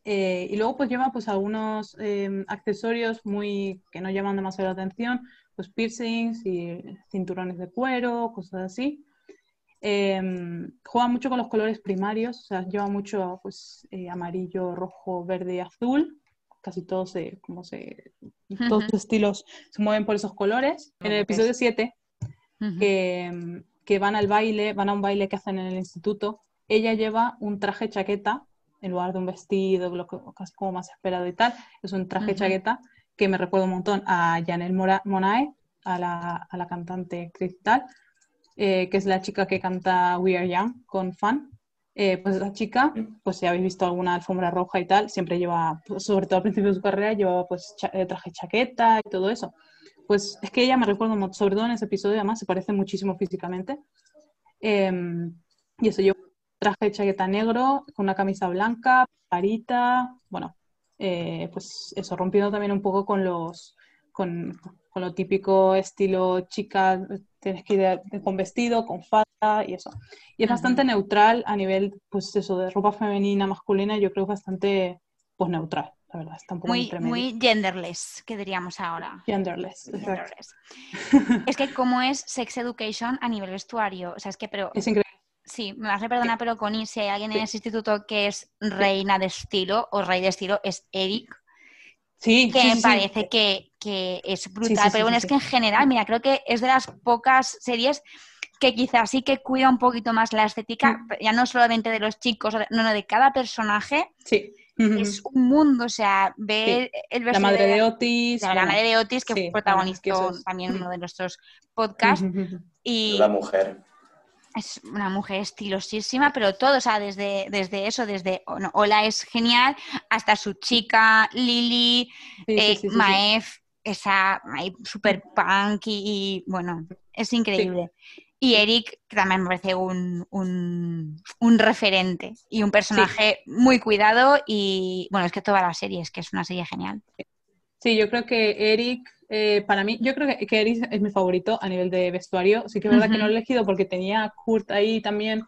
Eh, y luego pues lleva pues algunos em, accesorios muy que no llaman demasiado la atención, pues piercings y cinturones de cuero, cosas así. Em, juega mucho con los colores primarios, o sea, lleva mucho pues, eh, amarillo, rojo, verde y azul. Casi todos, se, como se, todos los estilos se mueven por esos colores. En el episodio 7, que, que, van al baile, van a un baile que hacen en el instituto, ella lleva un traje chaqueta en lugar de un vestido, lo que, casi como más esperado y tal. Es un traje chaqueta que me recuerda un montón a Janelle Monae, a la, a la cantante cristal eh, que es la chica que canta We Are Young con Fan. Eh, pues esa chica, pues si habéis visto alguna alfombra roja y tal, siempre lleva, pues, sobre todo al principio de su carrera, llevaba pues eh, traje chaqueta y todo eso. Pues es que ella me recuerda, sobre todo en ese episodio, además se parece muchísimo físicamente. Em, y eso, yo traje chaqueta negro, con una camisa blanca, parita, bueno, pues eso, rompiendo también un poco con los, con, con lo típico estilo chica, tienes que ir con vestido, con falda y eso. Y es bastante neutral a nivel, pues eso, de ropa femenina, masculina, yo creo bastante, pues neutral, la verdad, está un poco muy, muy genderless, que diríamos ahora. Genderless, (laughs) es que como es sex education a nivel vestuario, o sea, es que, pero... Es increíble. Sí, me vas a perdonar, pero Connie, si hay alguien en ese instituto que es reina de estilo o rey de estilo, es Eric Sí, que me parece que, es brutal. Pero bueno, es que en general, mira, creo que es de las pocas series que quizás sí que cuida un poquito más la estética, mm. ya no solamente de los chicos, no, no, de cada personaje. Sí. Es un mundo, o sea, ver el La madre de, Otis. La, madre de Otis, que protagonizó también uno de nuestros podcasts. y La mujer es una mujer estilosísima, pero todo, o sea, desde, desde eso, desde Hola es genial, hasta su chica, Lily, eh, Maef, esa super punk y, bueno, es increíble. Y Eric, que también me parece un, un, referente y un personaje muy cuidado y bueno, es que toda la serie es que es una serie genial. Sí, yo creo que Eric eh, para mí, yo creo que, que Eris es mi favorito a nivel de vestuario. Sí que es verdad que no lo he elegido porque tenía Kurt ahí también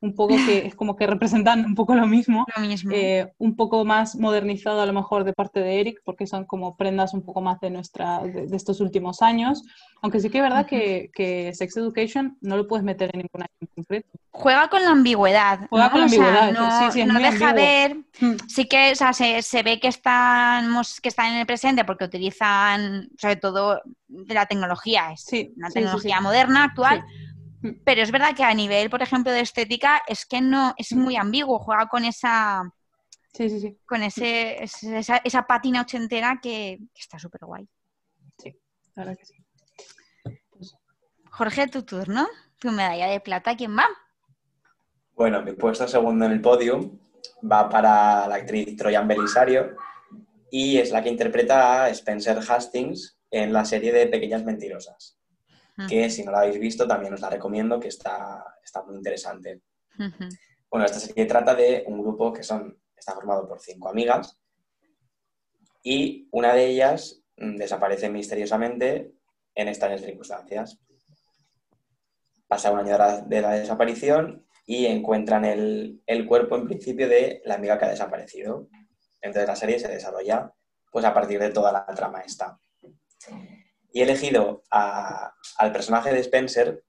un poco que es como que representan un poco lo mismo, eh, un poco más modernizado a lo mejor de parte de Eric, porque son como prendas un poco más de nuestra de, estos últimos años, aunque sí que es verdad que, que, Sex Education no lo puedes meter en ningún año en concreto. Juega con la ambigüedad. Juega con la ambigüedad, no, sí, no deja ver, mm. sí que o sea, se, se, ve que están, que están en el presente porque utilizan sobre todo de la tecnología, es una tecnología moderna, actual pero es verdad que a nivel, por ejemplo, de estética, es que no, es muy ambiguo, juega con esa. Sí, sí, sí. Con ese, esa, esa pátina ochentera que, está súper guay. Sí, la verdad que sí. Jorge, tu turno. Tu medalla de plata, ¿quién va? Bueno, mi puesto segundo en el podio va para la actriz Troyan Belisario y es la que interpreta a Spencer Hastings en la serie de Pequeñas Mentirosas que si no la habéis visto también os la recomiendo, que está, está muy interesante. Bueno, esta serie trata de un grupo que son, está formado por cinco amigas y una de ellas mm, desaparece misteriosamente en estas circunstancias. Pasa un año de la, desaparición y encuentran el, el, cuerpo en principio de la amiga que ha desaparecido. Entonces la serie se desarrolla pues a partir de toda la trama esta. Y he elegido al personaje de Spencer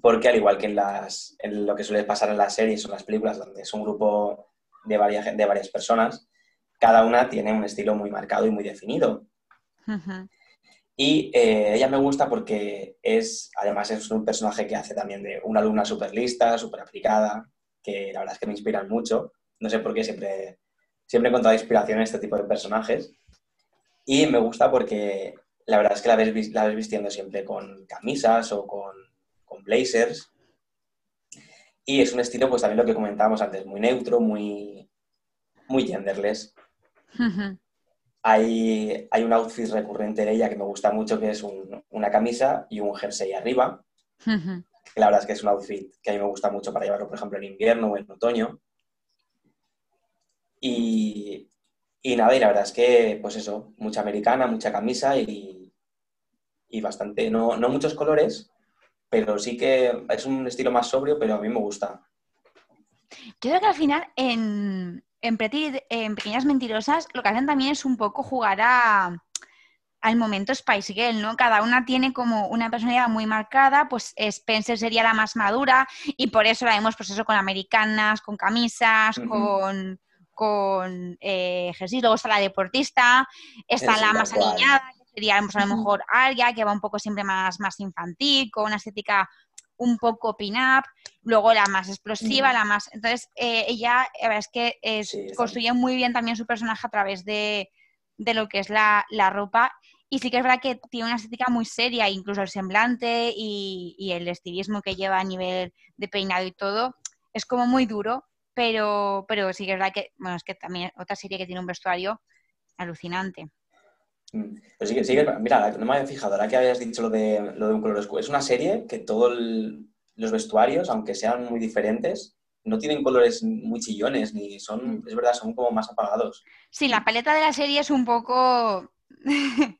porque, al igual que en, las, en lo que suele pasar en las series o en las películas, donde es un grupo de varias, de varias personas, cada una tiene un estilo muy marcado y muy definido. Y eh, ella me gusta porque es, además, es un personaje que hace también de una alumna súper lista, súper aplicada, que la verdad es que me inspiran mucho. No sé por qué siempre, siempre he encontrado inspiración en este tipo de personajes. Y me gusta porque la verdad es que la ves, la ves vistiendo siempre con camisas o con, blazers. Y es un estilo, pues también lo que comentábamos antes, muy neutro, muy, muy genderless. hay, hay un outfit recurrente de ella que me gusta mucho, que es una camisa y un jersey arriba. La verdad es que es un outfit que a mí me gusta mucho para llevarlo, por ejemplo, en invierno o en otoño. Y, y nada, y la verdad es que, pues eso, mucha americana, mucha camisa y, y bastante, no, no muchos colores, pero sí que es un estilo más sobrio, pero a mí me gusta. Yo creo que al final en, en, Pequeñas Mentirosas lo que hacen también es un poco jugar a, al momento Spice Girl, ¿no? Cada una tiene como una personalidad muy marcada, pues Spencer sería la más madura y por eso la vemos pues eso con americanas, con camisas, con, con eh, luego está la deportista, está la más aniñada, que sería pues, a lo mejor Arya, que va un poco siempre más, más infantil, con una estética un poco pin-up, luego la más explosiva, la más... Entonces, eh, ella, la verdad es que construye muy bien también su personaje a través de, lo que es la, ropa. Y sí que es verdad que tiene una estética muy seria, incluso el semblante y, el estilismo que lleva a nivel de peinado y todo, es como muy duro, pero, pero sí que es verdad que, bueno, es que también otra serie que tiene un vestuario alucinante. Mm. Pues sí, sí, mira, no me había fijado, ahora que habías dicho lo de, lo de un color oscuro. Es una serie que todos los vestuarios, aunque sean muy diferentes, no tienen colores muy chillones, ni son, mm. es verdad, son como más apagados. Sí, la paleta de la serie es un poco (laughs)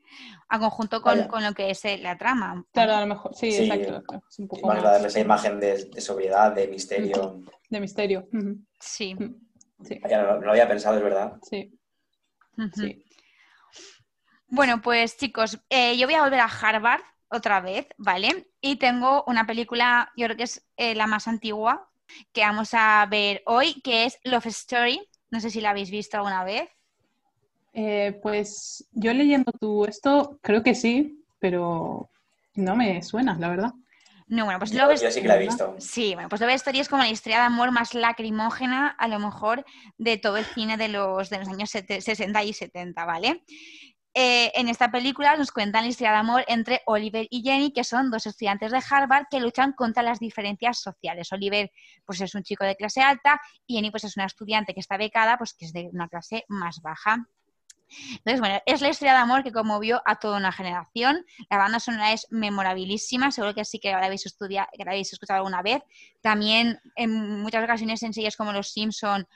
a conjunto con, lo que es eh, la trama. Claro, a lo mejor, sí, exacto. Es un poco más, darle esa imagen de, sobriedad, de misterio. De misterio. Sí. sí. no, lo había pensado, es verdad. Sí. sí. Bueno, pues chicos, eh, yo voy a volver a Harvard otra vez, ¿vale? Y tengo una película, yo creo que es eh, la más antigua que vamos a ver hoy, que es Love Story. No sé si la habéis visto alguna vez. Eh, pues yo leyendo tú esto, creo que sí, pero no me suena, la verdad. No, bueno, pues Love Story. sí que la he visto. Sí, bueno, pues Love Story es como la historia de amor más lacrimógena, a lo mejor, de todo el cine de los, de los años 60 y 70, ¿vale? Eh, en esta película nos cuentan la historia de amor entre Oliver y Jenny, que son dos estudiantes de Harvard que luchan contra las diferencias sociales. Oliver pues es un chico de clase alta y Jenny pues es una estudiante que está becada, pues que es de una clase más baja. Entonces, bueno, es la historia de amor que conmovió a toda una generación. La banda sonora es memorabilísima, seguro que sí que la habéis, estudiado, que la habéis escuchado alguna vez. También en muchas ocasiones en series como Los Simpson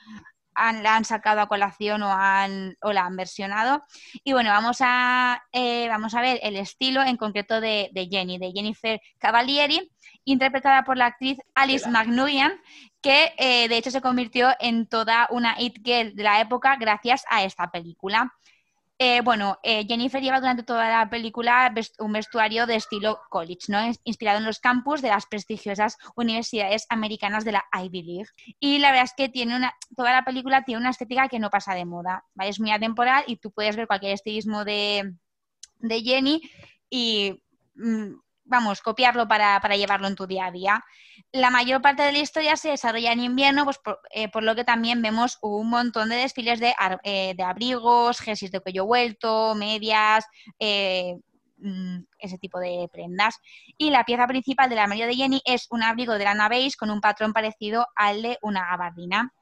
la han sacado a colación o, han, o la han versionado. Y bueno, vamos a, eh, vamos a ver el estilo en concreto de, Jenny, de Jennifer Cavalieri, interpretada por la actriz Alice McNuyan, que eh, de hecho se convirtió en toda una it girl de la época gracias a esta película. Eh, bueno, eh, Jennifer lleva durante toda la película un vestuario de estilo college, ¿no? inspirado en los campus de las prestigiosas universidades americanas de la Ivy League. Y la verdad es que tiene toda la película tiene una estética que no pasa de moda, es muy atemporal y tú puedes ver cualquier estilismo de, Jenny y mm, vamos, copiarlo para, llevarlo en tu día a día. La mayor parte de la historia se desarrolla en invierno, pues eh, por, lo que también vemos un montón de desfiles de, eh, abrigos, jerseys de cuello vuelto, medias, eh, mm, ese tipo de prendas. Y la pieza principal del armario de Jenny es un abrigo de lana beige con un patrón parecido al de una gabardina.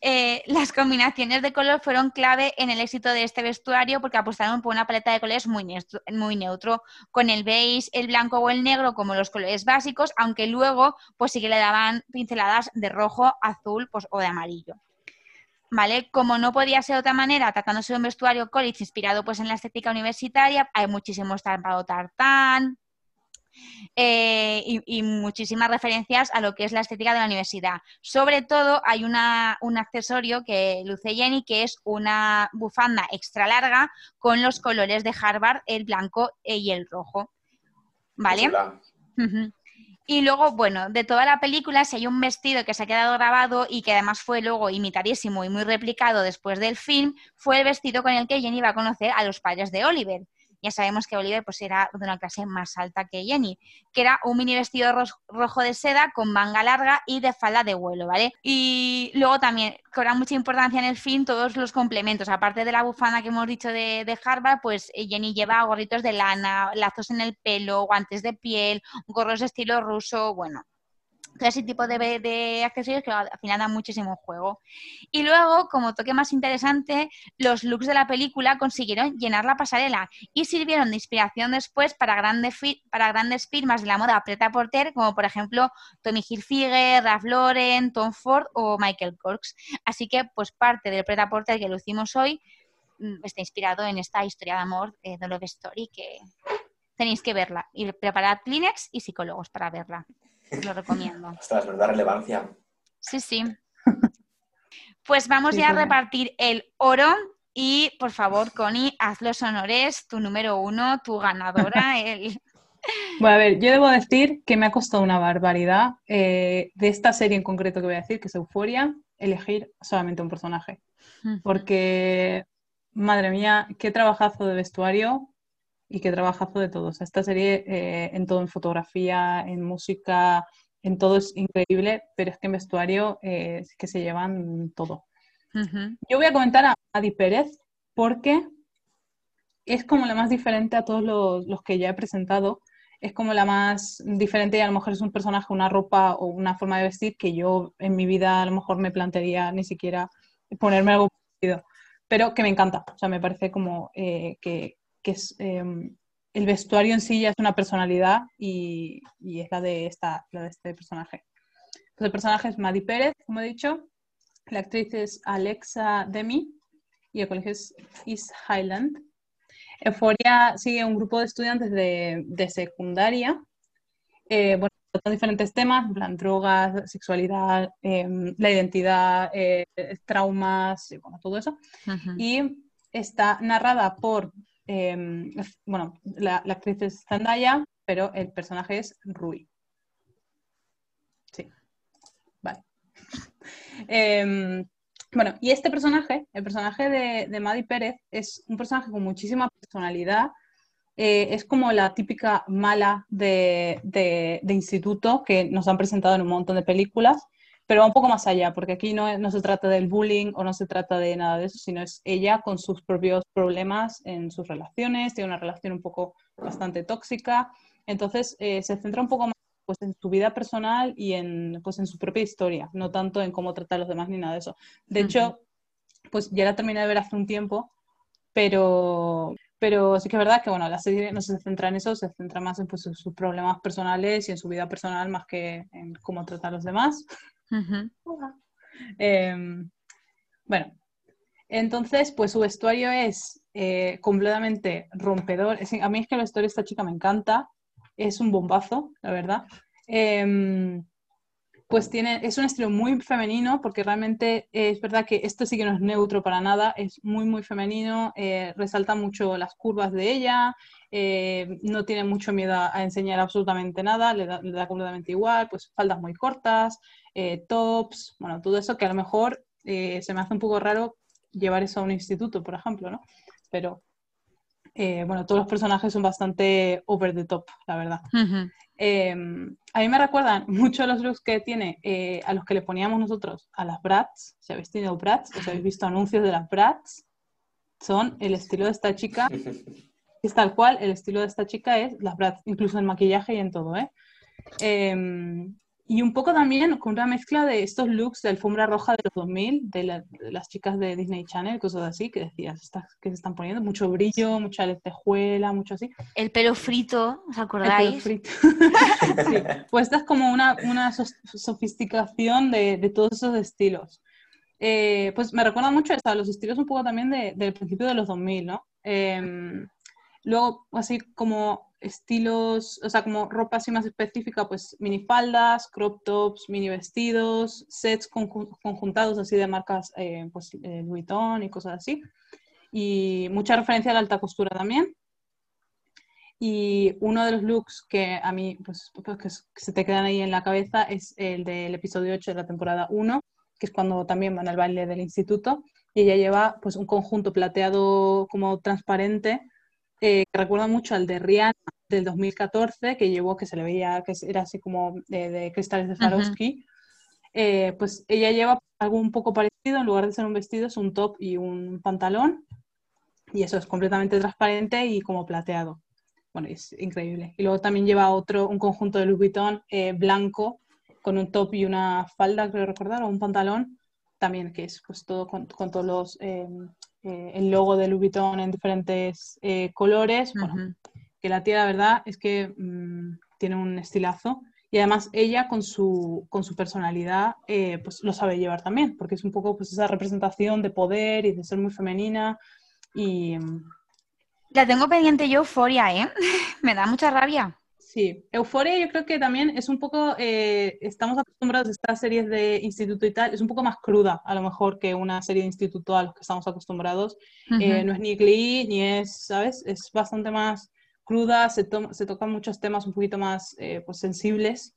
Eh, (laughs) las combinaciones de color fueron clave en el éxito de este vestuario porque apostaron por una paleta de colores muy, muy neutro, con el beige, el blanco o el negro como los colores básicos, aunque luego pues sí que le daban pinceladas de rojo, azul pues, o de amarillo. ¿Vale? Como no podía ser de otra manera, tratándose de un vestuario college inspirado pues en la estética universitaria, hay muchísimo estampado tartán, eh, y, muchísimas referencias a lo que es la estética de la universidad. Sobre todo hay un accesorio que luce Jenny, que es una bufanda extra larga con los colores de Harvard, el blanco y el rojo. ¿Vale? Y luego, bueno, de toda la película, si hay un vestido que se ha quedado grabado y que además fue luego imitadísimo y muy replicado después del film, fue el vestido con el que Jenny va a conocer a los padres de Oliver ya sabemos que Oliver pues era de una clase más alta que Jenny, que era un mini vestido rojo de seda con manga larga y de falda de vuelo, ¿vale? Y luego también cobra mucha importancia en el film todos los complementos, aparte de la bufanda que hemos dicho de, de Harvard, pues eh, Jenny lleva gorritos de lana, lazos en el pelo, guantes de piel, gorros de estilo ruso, bueno, todo ese tipo de, accesorios que al final dan muchísimo juego. Y luego, como toque más interesante, los looks de la película consiguieron llenar la pasarela y sirvieron de inspiración después para grandes, para grandes firmas de la moda preta porter, como por ejemplo Tommy Hilfiger, Ralph Lauren, Tom Ford o Michael Kors. Así que, pues parte del preta porter que lucimos hoy mm, está inspirado en esta historia de amor de The Love Story que tenéis que verla y preparad Kleenex y psicólogos para verla. Lo recomiendo. Ostras, ¿verdad? Relevancia. Sí, sí. Pues vamos ya a repartir el oro y, por favor, Connie, haz los honores, tu número uno, tu ganadora, (laughs) el... Bueno, a ver, yo debo decir que me ha costado una barbaridad eh, de esta serie en concreto que voy a decir, que es Euforia, elegir solamente un personaje. Porque, madre mía, qué trabajazo de vestuario, y qué trabajazo de todos. Esta serie eh, en todo, en fotografía, en música, en todo es increíble, pero es que en vestuario eh, es que se llevan todo. Yo voy a comentar a Adi Pérez porque es como la más diferente a todos los, que ya he presentado. Es como la más diferente y a lo mejor es un personaje, una ropa o una forma de vestir que yo en mi vida a lo mejor me plantearía ni siquiera ponerme algo parecido. Pero que me encanta. O sea, me parece como eh, que, que es em, el vestuario en sí ya es una personalidad y, es la de, esta, la de este personaje. el personaje es Maddie Pérez, como he dicho, la actriz es Alexa Demi y el colegio es East Highland. Euforia sigue un grupo de estudiantes de, secundaria. Eh, bueno, tratan diferentes temas, plan drogas, sexualidad, em, la identidad, eh, traumas, bueno, todo eso. Y está narrada por Em, bueno, la, actriz es Zendaya, pero el personaje es Rui. Sí, vale. (laughs) Em, bueno, y este personaje, el personaje de, de Pérez, es un personaje con muchísima personalidad. Eh, es como la típica mala de, de, instituto que nos han presentado en un montón de películas pero va un poco más allá, porque aquí no, no, se trata del bullying o no se trata de nada de eso, sino es ella con sus propios problemas en sus relaciones, tiene una relación un poco bastante tóxica, entonces eh, se centra un poco más pues, en su vida personal y en, pues, en su propia historia, no tanto en cómo trata a los demás ni nada de eso. De hecho, pues ya la terminé de ver hace un tiempo, pero, pero sí que es verdad que bueno, la serie no se centra en eso, se centra más en, pues, en sus problemas personales y en su vida personal más que en cómo trata a los demás. Em, bueno, entonces, pues su vestuario es eh, completamente rompedor. a mí es que el vestuario de esta chica me encanta. Es un bombazo, la verdad. Em, pues tiene, es un estilo muy femenino, porque realmente es verdad que esto sí que no es neutro para nada, es muy, muy femenino, eh, resalta mucho las curvas de ella, eh, no tiene mucho miedo a enseñar absolutamente nada, le da, le da completamente igual, pues faldas muy cortas, eh, tops, bueno, todo eso que a lo mejor se me hace un poco raro llevar eso a un instituto, por ejemplo, ¿no? Pero bueno, todos los personajes son bastante over the top, la verdad. Em, a mí me recuerdan (laughs) mucho los looks que tiene eh, a los que le poníamos nosotros a las Bratz. Si habéis tenido Bratz, o si habéis visto anuncios de las Bratz, son el estilo de esta chica. (laughs) Es tal cual, el estilo de esta chica es las Bratz, incluso en maquillaje y en todo, ¿eh? Y un poco también con una mezcla de estos looks de alfombra roja de los 2000, de, las chicas de Disney Channel, cosas así, que decías, estas que se están poniendo, mucho brillo, mucha lentejuela, mucho así. El pelo frito, ¿os acordáis? El pelo frito. (laughs) sí. Pues esta es como una, una sofisticación de, de, todos esos estilos. Eh, pues me recuerda mucho a los estilos un poco también de, del principio de los 2000, ¿no? Eh, luego, así como estilos, o sea, como ropa así más específica, pues minifaldas, crop tops, mini vestidos, sets conjuntados así de marcas, eh, pues eh, Louis Vuitton y cosas así. Y mucha referencia a la alta costura también. Y uno de los looks que a mí, pues, pues que se te quedan ahí en la cabeza es el del episodio 8 de la temporada 1, que es cuando también van al baile del instituto. Y ella lleva pues un conjunto plateado como transparente eh, que recuerda mucho al de Rihanna del 2014, que llevó, que se le veía que era así como de, cristales de Swarovski. Eh, pues ella lleva algo un poco parecido, en lugar de ser un vestido, es un top y un pantalón. Y eso es completamente transparente y como plateado. Bueno, es increíble. Y luego también lleva otro, un conjunto de Louis Vuitton eh, blanco, con un top y una falda, creo recordar, o un pantalón, también que es pues todo con, todos los, eh, eh, el logo de Louis Vuitton en diferentes eh, colores. Bueno, que la tía, la verdad, es que mm, tiene un estilazo. Y además ella con su, con su personalidad pues lo sabe llevar también, porque es un poco pues esa representación de poder y de ser muy femenina. Y... Mm, la tengo pendiente yo, Euforia, ¿eh? (laughs) Me da mucha rabia. Sí, Euforia yo creo que también es un poco, eh, estamos acostumbrados a estas series de instituto y tal, es un poco más cruda a lo mejor que una serie de instituto a los que estamos acostumbrados. Eh, no es ni Glee, ni es, ¿sabes? Es bastante más cruda, se, se tocan muchos temas un poquito más eh, pues, sensibles,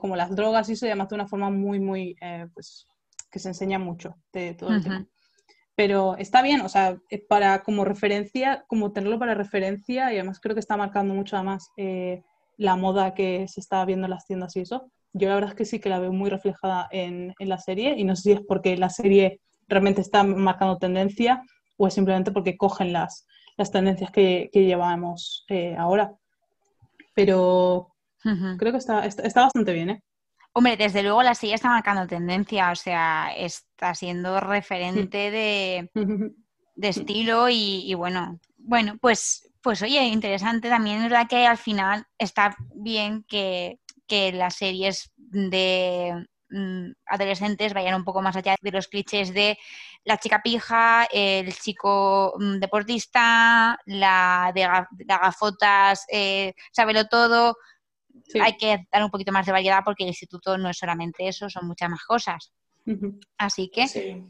como las drogas y eso, y además de una forma muy, muy, pues, que se enseña mucho de todo el tema pero está bien, o sea, eh, para como referencia, como tenerlo para referencia, y además creo que está marcando mucho más eh, la moda que se está viendo en las tiendas y eso. Yo la verdad es que sí que la veo muy reflejada en, en la serie, y no sé si es porque la serie realmente está marcando tendencia o es simplemente porque cogen las, las tendencias que, que llevamos eh, ahora. Pero creo que está, está, está bastante bien, ¿eh? Hombre, desde luego la serie está marcando tendencia, o sea, está siendo referente de, (laughs) estilo y, bueno, bueno, pues, pues oye, interesante. También es verdad que al final está bien que, las series de mm, adolescentes vayan un poco más allá de los clichés de la chica pija, el chico mm, deportista, la de, gafotas, eh, sábelo todo, hay que dar un poquito más de variedad porque el instituto no es solamente eso, son muchas más cosas. Así que...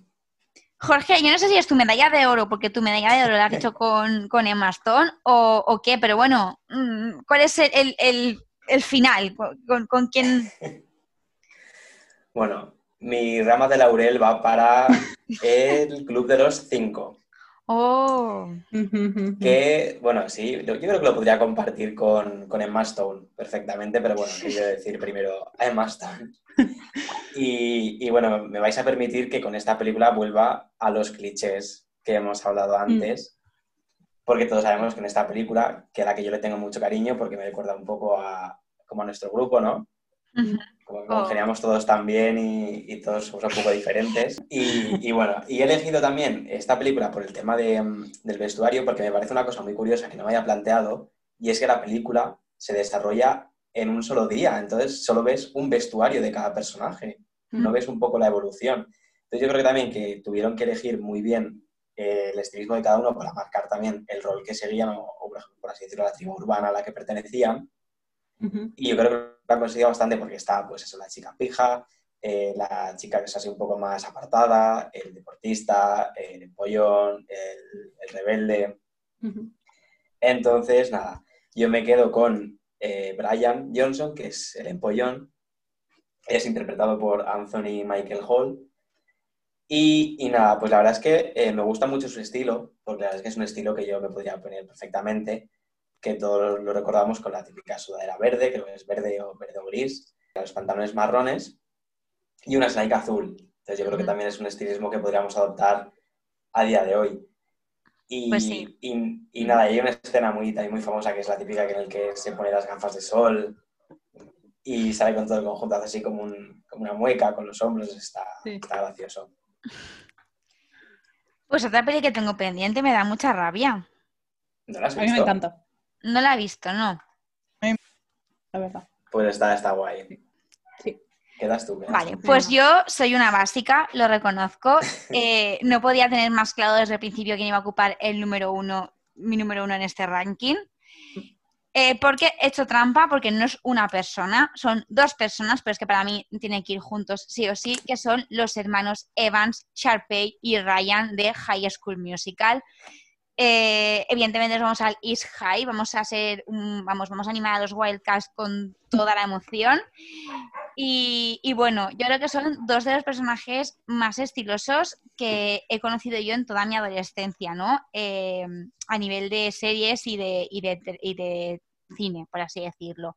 Jorge, yo no sé si es tu medalla de oro, porque tu medalla de oro la has hecho con, con Emma Stone o, qué, pero bueno, mm, ¿cuál es el, final? ¿Con, con quién? (laughs) Bueno, mi rama de laurel va para (laughs) el Club de los Cinco. Oh. Que, bueno, sí, yo creo que lo podría compartir con, con Emma Stone perfectamente, pero bueno, quiero decir primero a Emma Stone. (laughs) Y, bueno, me vais a permitir que con esta película vuelva a los clichés que hemos hablado mm. antes, porque todos sabemos que en esta película, que a la que yo le tengo mucho cariño, porque me recuerda un poco a, como a nuestro grupo, ¿no? Como que congeniamos oh. todos tan bien y, todos somos un poco diferentes. Y, bueno, y he elegido también esta película por el tema de, del vestuario, porque me parece una cosa muy curiosa que no me había planteado, y es que la película se desarrolla en un solo día, entonces solo ves un vestuario de cada personaje, no ves un poco la evolución. Entonces yo creo que también que tuvieron que elegir muy bien eh, el estilismo de cada uno para marcar también el rol que seguían, o, por, ejemplo, por así decirlo, la tribu urbana a la que pertenecían. Y yo creo que lo han conseguido bastante porque está, pues eso, la chica pija, eh, la chica que es así un poco más apartada, el deportista, el empollón, el, rebelde. Entonces, nada, yo me quedo con eh, Brian Johnson, que es el empollón. Es interpretado por Anthony Michael Hall. Y, y nada, pues la verdad es que eh, me gusta mucho su estilo, porque la verdad es que es un estilo que yo me podría poner perfectamente que todos lo recordamos con la típica sudadera verde, que es verde o verde o gris, los pantalones marrones y una Nike azul. Entonces yo creo que también es un estilismo que podríamos adoptar a día de hoy. Y, pues y, nada, hay una escena muy, muy famosa que es la típica en la que se pone las gafas de sol y sale con todo el conjunto, hace así como, una mueca con los hombros, está, está gracioso. Pues otra peli que tengo pendiente me da mucha rabia. A mí me encanta. No la he visto, no. La verdad. Pues está, está guay. Sí. Quedas tú. vale, pues yo soy una básica, lo reconozco. (laughs) Eh, no podía tener más claro desde el principio quién iba a ocupar el número uno, mi número uno en este ranking. Eh, porque he hecho trampa, porque no es una persona, son dos personas, pero es que para mí tienen que ir juntos sí o sí, que son los hermanos Evans, Sharpay y Ryan de High School Musical. Eh, evidentemente vamos al East High, vamos a ser, vamos, vamos a animar a los Wildcats con toda la emoción. Y, bueno, yo creo que son dos de los personajes más estilosos que he conocido yo en toda mi adolescencia, ¿no? Eh, a nivel de series y de, y de cine, por así decirlo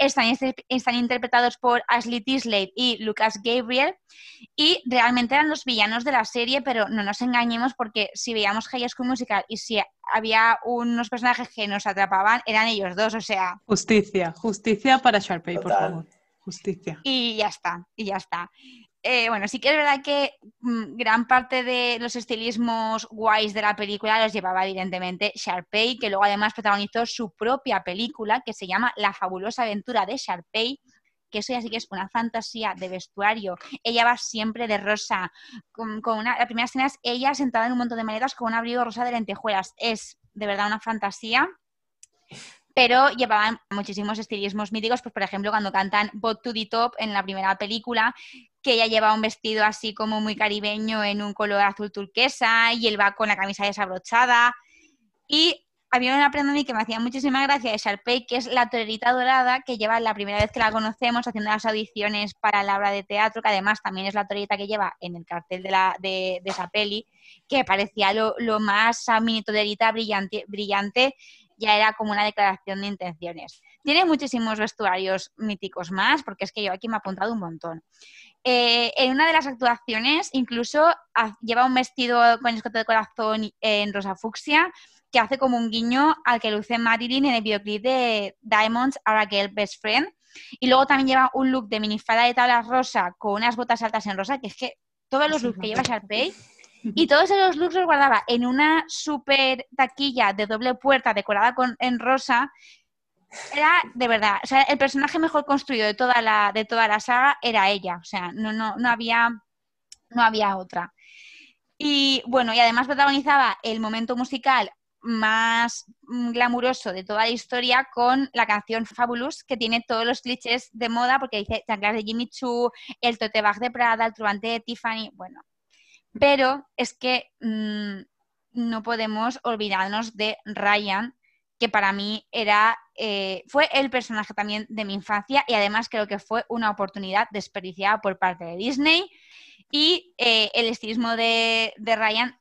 están, interpretados por Ashley Tisley y Lucas Gabriel y realmente eran los villanos de la serie, pero no nos engañemos porque si veíamos High School Musical y si había unos personajes que nos atrapaban, eran ellos dos, o sea... Justicia, justicia para Sharpay, por favor. Justicia. Y ya está, y ya está. Eh, bueno, sí que es verdad que mm, gran parte de los estilismos guays de la película los llevaba evidentemente Sharpay, que luego además protagonizó su propia película que se llama La fabulosa aventura de Sharpay, que eso ya sí que es una fantasía de vestuario. Ella va siempre de rosa, con, una, la primera escena es ella sentada en un montón de maletas con un abrigo rosa de lentejuelas. Es de verdad una fantasía pero llevaban muchísimos estilismos míticos, pues por ejemplo cuando cantan Bot to the Top en la primera película, que ella lleva un vestido así como muy caribeño en un color azul turquesa y él va con la camisa desabrochada. Y había una prenda a mí que me hacía muchísima gracia de Sharpay, que es la torerita dorada que lleva la primera vez que la conocemos haciendo las audiciones para la obra de teatro, que además también es la torerita que lleva en el cartel de, la, de, esa peli, que parecía lo, más a mini torerita brillante, brillante ya era como una declaración de intenciones. Tiene muchísimos vestuarios míticos más, porque es que yo aquí me he apuntado un montón. Eh, en una de las actuaciones incluso lleva un vestido con escote de corazón en rosa fucsia que hace como un guiño al que luce Marilyn en el videoclip de Diamonds Are a Girl Best Friend. Y luego también lleva un look de minifalda de tablas rosa con unas botas altas en rosa, que es que todos los looks que lleva Sharpay y todos esos looks los guardaba en una super taquilla de doble puerta decorada con, en rosa. Era de verdad, o sea, el personaje mejor construido de toda la, de toda la saga era ella. O sea, no, no, no había, no había otra. Y bueno, y además protagonizaba el momento musical más glamuroso de toda la historia con la canción Fabulous, que tiene todos los clichés de moda, porque dice chanclas de Jimmy Choo, el tote bag de Prada, el turbante de Tiffany, bueno, pero es que mm, no podemos olvidarnos de Ryan, que para mí era, eh, fue el personaje también de mi infancia y además creo que fue una oportunidad desperdiciada por parte de Disney. Y eh, el estilismo de, Ryan,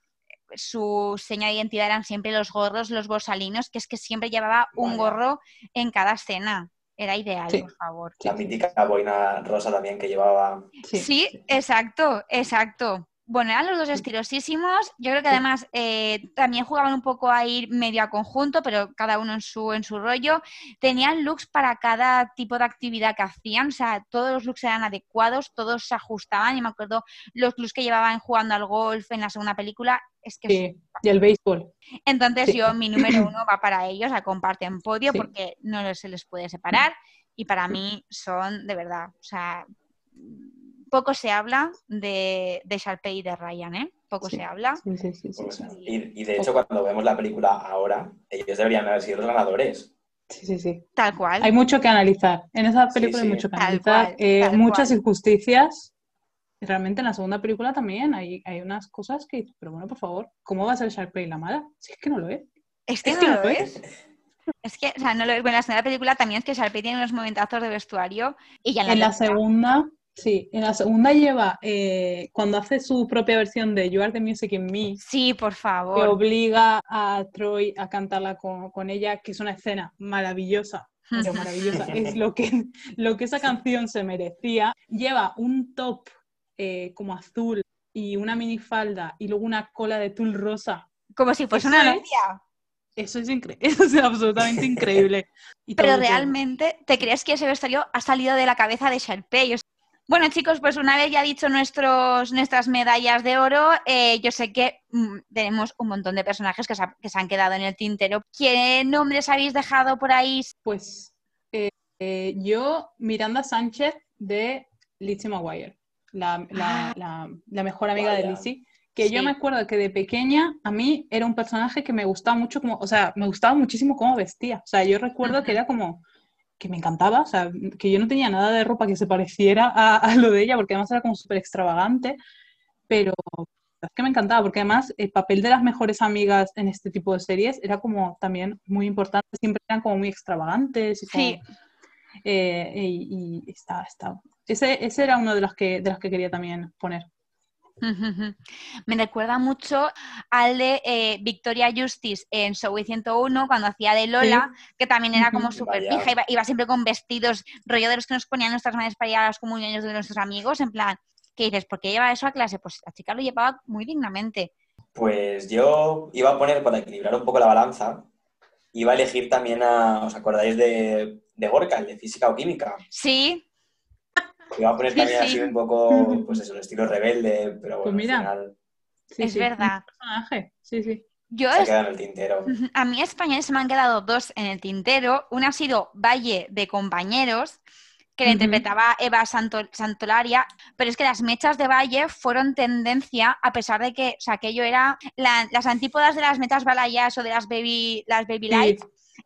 su seña de identidad eran siempre los gorros, los bosalinos, que es que siempre llevaba un gorro en cada escena. Era ideal, por favor. La mítica boina rosa también que llevaba. sí, exacto, exacto. Bueno, eran los dos estilosísimos. Yo creo que además eh, también jugaban un poco a ir medio a conjunto, pero cada uno en su, en su rollo. Tenían looks para cada tipo de actividad que hacían, o sea, todos los looks eran adecuados, todos se ajustaban. Y me acuerdo los looks que llevaban jugando al golf en la segunda película. Es que sí, y el béisbol. Entonces yo, mi número (coughs) uno va para ellos, a comparten podio, porque no se les puede separar. Y para mí son, de verdad, o sea poco se habla de, de Sharpay y de Ryan, ¿eh? Poco se habla. y, de hecho, cuando vemos la película ahora, ellos deberían haber sido los ganadores. Sí, sí, sí. Tal cual. Hay mucho que analizar. En esa película hay mucho que analizar. Eh, muchas injusticias. Realmente en la segunda película también hay, hay unas cosas que, pero bueno, por favor, ¿cómo va a ser Sharpay la mala? Si es que no lo es. Es que, no, lo es. Es que, o sea, no lo Bueno, la segunda película también es que Sharpay tiene unos momentazos de vestuario y ya en la segunda Sí, en la segunda lleva, eh, cuando hace su propia versión de You Are the Music in Me. Sí, por favor. Que obliga a Troy a cantarla con, ella, que es una escena maravillosa. Pero maravillosa. (laughs) es lo que, lo que esa canción se merecía. Lleva un top eh, como azul y una minifalda y luego una cola de tul rosa. Como si fuese una novia. Eso es increíble, (laughs) eso es absolutamente (laughs) increíble. Pero realmente, ¿te crees que ese vestuario ha salido de la cabeza de Sharpay? Bueno, chicos, pues una vez ya dicho nuestros, nuestras medallas de oro, eh, yo sé que mm, tenemos un montón de personajes que se, han quedado en el tintero. ¿Qué nombres habéis dejado por ahí? Pues eh, eh, yo, Miranda Sánchez de Lizzie McGuire, la, ah. mejor amiga de Lizzie. Que yo me acuerdo que de pequeña a mí era un personaje que me gustaba mucho, como, o sea, me gustaba muchísimo cómo vestía. O sea, yo recuerdo que era como que me encantaba, o sea, que yo no tenía nada de ropa que se pareciera a, lo de ella, porque además era como súper extravagante, pero es que me encantaba, porque además el papel de las mejores amigas en este tipo de series era como también muy importante, siempre eran como muy extravagantes. Y sí. Eh, y, está, está. Ese, ese era uno de los que, de los que quería también poner. Me recuerda mucho al de eh, Victoria Justice en Show 101 cuando hacía de Lola, que también era como súper fija, iba, siempre con vestidos rollo de los que nos ponían nuestras madres para ir a las comuniones de nuestros amigos, en plan, ¿qué dices? ¿Por qué lleva eso a clase? Pues la chica lo llevaba muy dignamente. Pues yo iba a poner, para equilibrar un poco la balanza, iba a elegir también a, ¿os acordáis de, de Gorka, el de física o química? Sí. Iba a poner también sí. así un poco, pues (laughs) eso, el estilo rebelde, pero bueno, Pues mira. al final Sí, Es sí, verdad. un personaje, Sí, sí. Yo se ha es- quedado en el tintero. (laughs) a mí españoles se me han quedado dos en el tintero. Una ha sido Valle de Compañeros, que la interpretaba Eva Santo- Santolaria, pero es que las mechas de Valle fueron tendencia a pesar de que, o sea, aquello era la- las antípodas de las mechas balayas o de las baby, las baby Sí.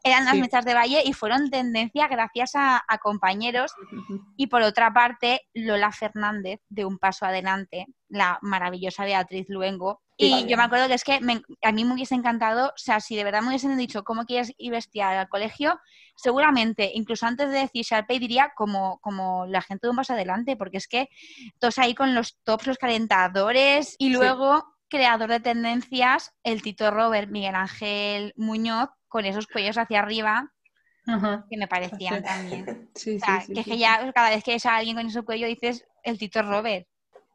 Eran las sí. mechas de Valle y fueron tendencia gracias a, a compañeros. (laughs) Y por otra parte, Lola Fernández, de Un Paso Adelante, la maravillosa Beatriz Luengo. Y yo me acuerdo que es que me- a mí me hubiese encantado, o sea, si de verdad me hubiesen dicho cómo quieres ir vestida al colegio, seguramente, incluso antes de decir Sharpay, diría como, como la gente de Un Paso Adelante, porque es que todos ahí con los tops, los calentadores, y Sí. luego creador de tendencias, el Tito Robert, Miguel Ángel Muñoz, con esos cuellos hacia arriba, Ajá. que me parecían Sí. también. (laughs) Sí, O sea, sí, que es que ya cada vez que ves a alguien con ese cuello dices el Tito Robert.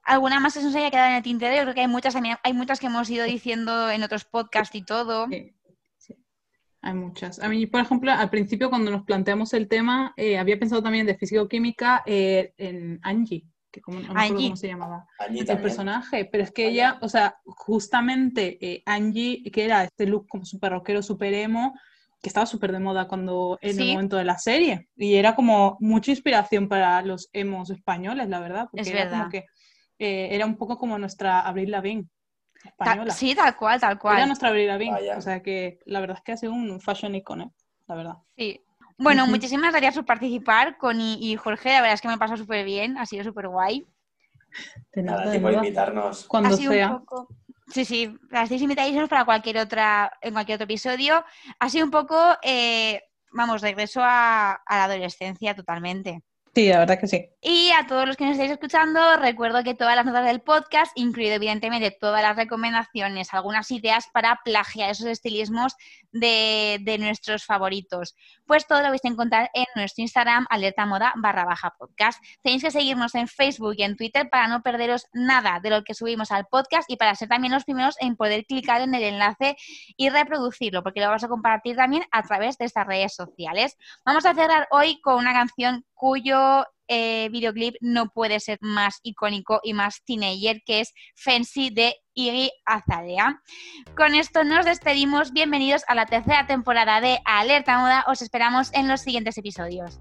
¿Alguna más que se nos haya quedado en el tintero? Yo creo que hay muchas, también- hay muchas que hemos ido diciendo en otros podcasts y todo. Hay muchas. A mí, por ejemplo, al principio cuando nos planteamos el tema, eh, había pensado también de físico-química eh, en Angie, que como, no Angie. cómo se llamaba. Allí el también. personaje, pero es que ella, o sea, justamente eh, Angie, que era este look como súper rockero, súper emo, que estaba súper de moda cuando en Sí. el momento de la serie, y era como mucha inspiración para los emos españoles, la verdad, porque Es era como que eh, era un poco como nuestra Avril Lavigne española. sí, tal cual, tal Era cual. nuestra Avril Lavigne, o sea que la verdad es que ha sido un fashion icon, ¿eh? la verdad. Sí. Bueno, muchísimas gracias por participar, Connie y Jorge. La verdad es que me pasado súper bien, ha sido súper guay. De Nada, de nada. invitarnos. Cuando ha sido sea. un poco. Sí, sí, estáis invitadísimos para cualquier otra, en cualquier otro episodio. Ha sido un poco, eh, vamos, regreso a, a la adolescencia totalmente. Sí, la verdad que sí. Y a todos los que nos estáis escuchando, recuerdo que todas las notas del podcast, incluido evidentemente todas las recomendaciones, algunas ideas para plagiar esos estilismos de, de nuestros favoritos, pues todo lo vais a encontrar en nuestro Instagram, alerta moda barra baja podcast. Tenéis que seguirnos en Facebook y en Twitter para no perderos nada de lo que subimos al podcast y para ser también los primeros en poder clicar en el enlace y reproducirlo, porque lo vamos a compartir también a través de estas redes sociales. Vamos a cerrar hoy con una canción cuyo eh, videoclip no puede ser más icónico y más teenager, que es Fancy de Iggy Azalea. Con esto nos despedimos. Bienvenidos a la tercera temporada de Alerta Moda. Os esperamos en los siguientes episodios.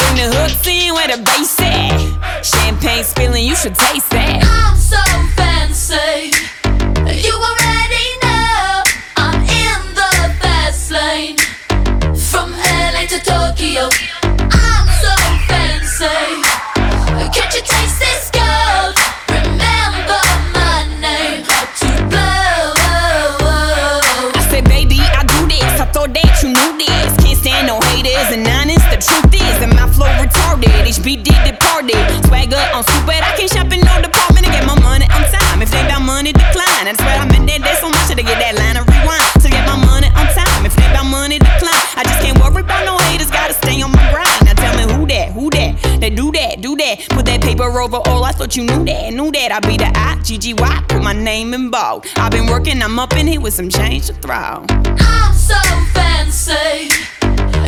Bring the hooks in where the bass at. Champagne spilling, you should taste that. I'm so fancy. You already know I'm in the fast lane. From LA to Tokyo. I'm so fancy. Can't you taste this On stupid. I can't shop in no department to get my money on time. If they about money, decline. That's why I'm in there. There's so much to get that line of rewind. To get my money on time. If they about money, decline. I just can't worry about no haters. Gotta stay on my grind. Now tell me who that, who that? They do that, do that. Put that paper over all. I thought you knew that, knew that. I be the I. Put my name in bold. I've been working. I'm up in here with some change to throw. I'm so fancy.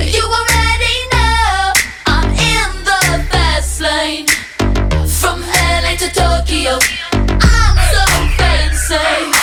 You already know I'm in the fast lane. To Tokyo. I'm so fancy.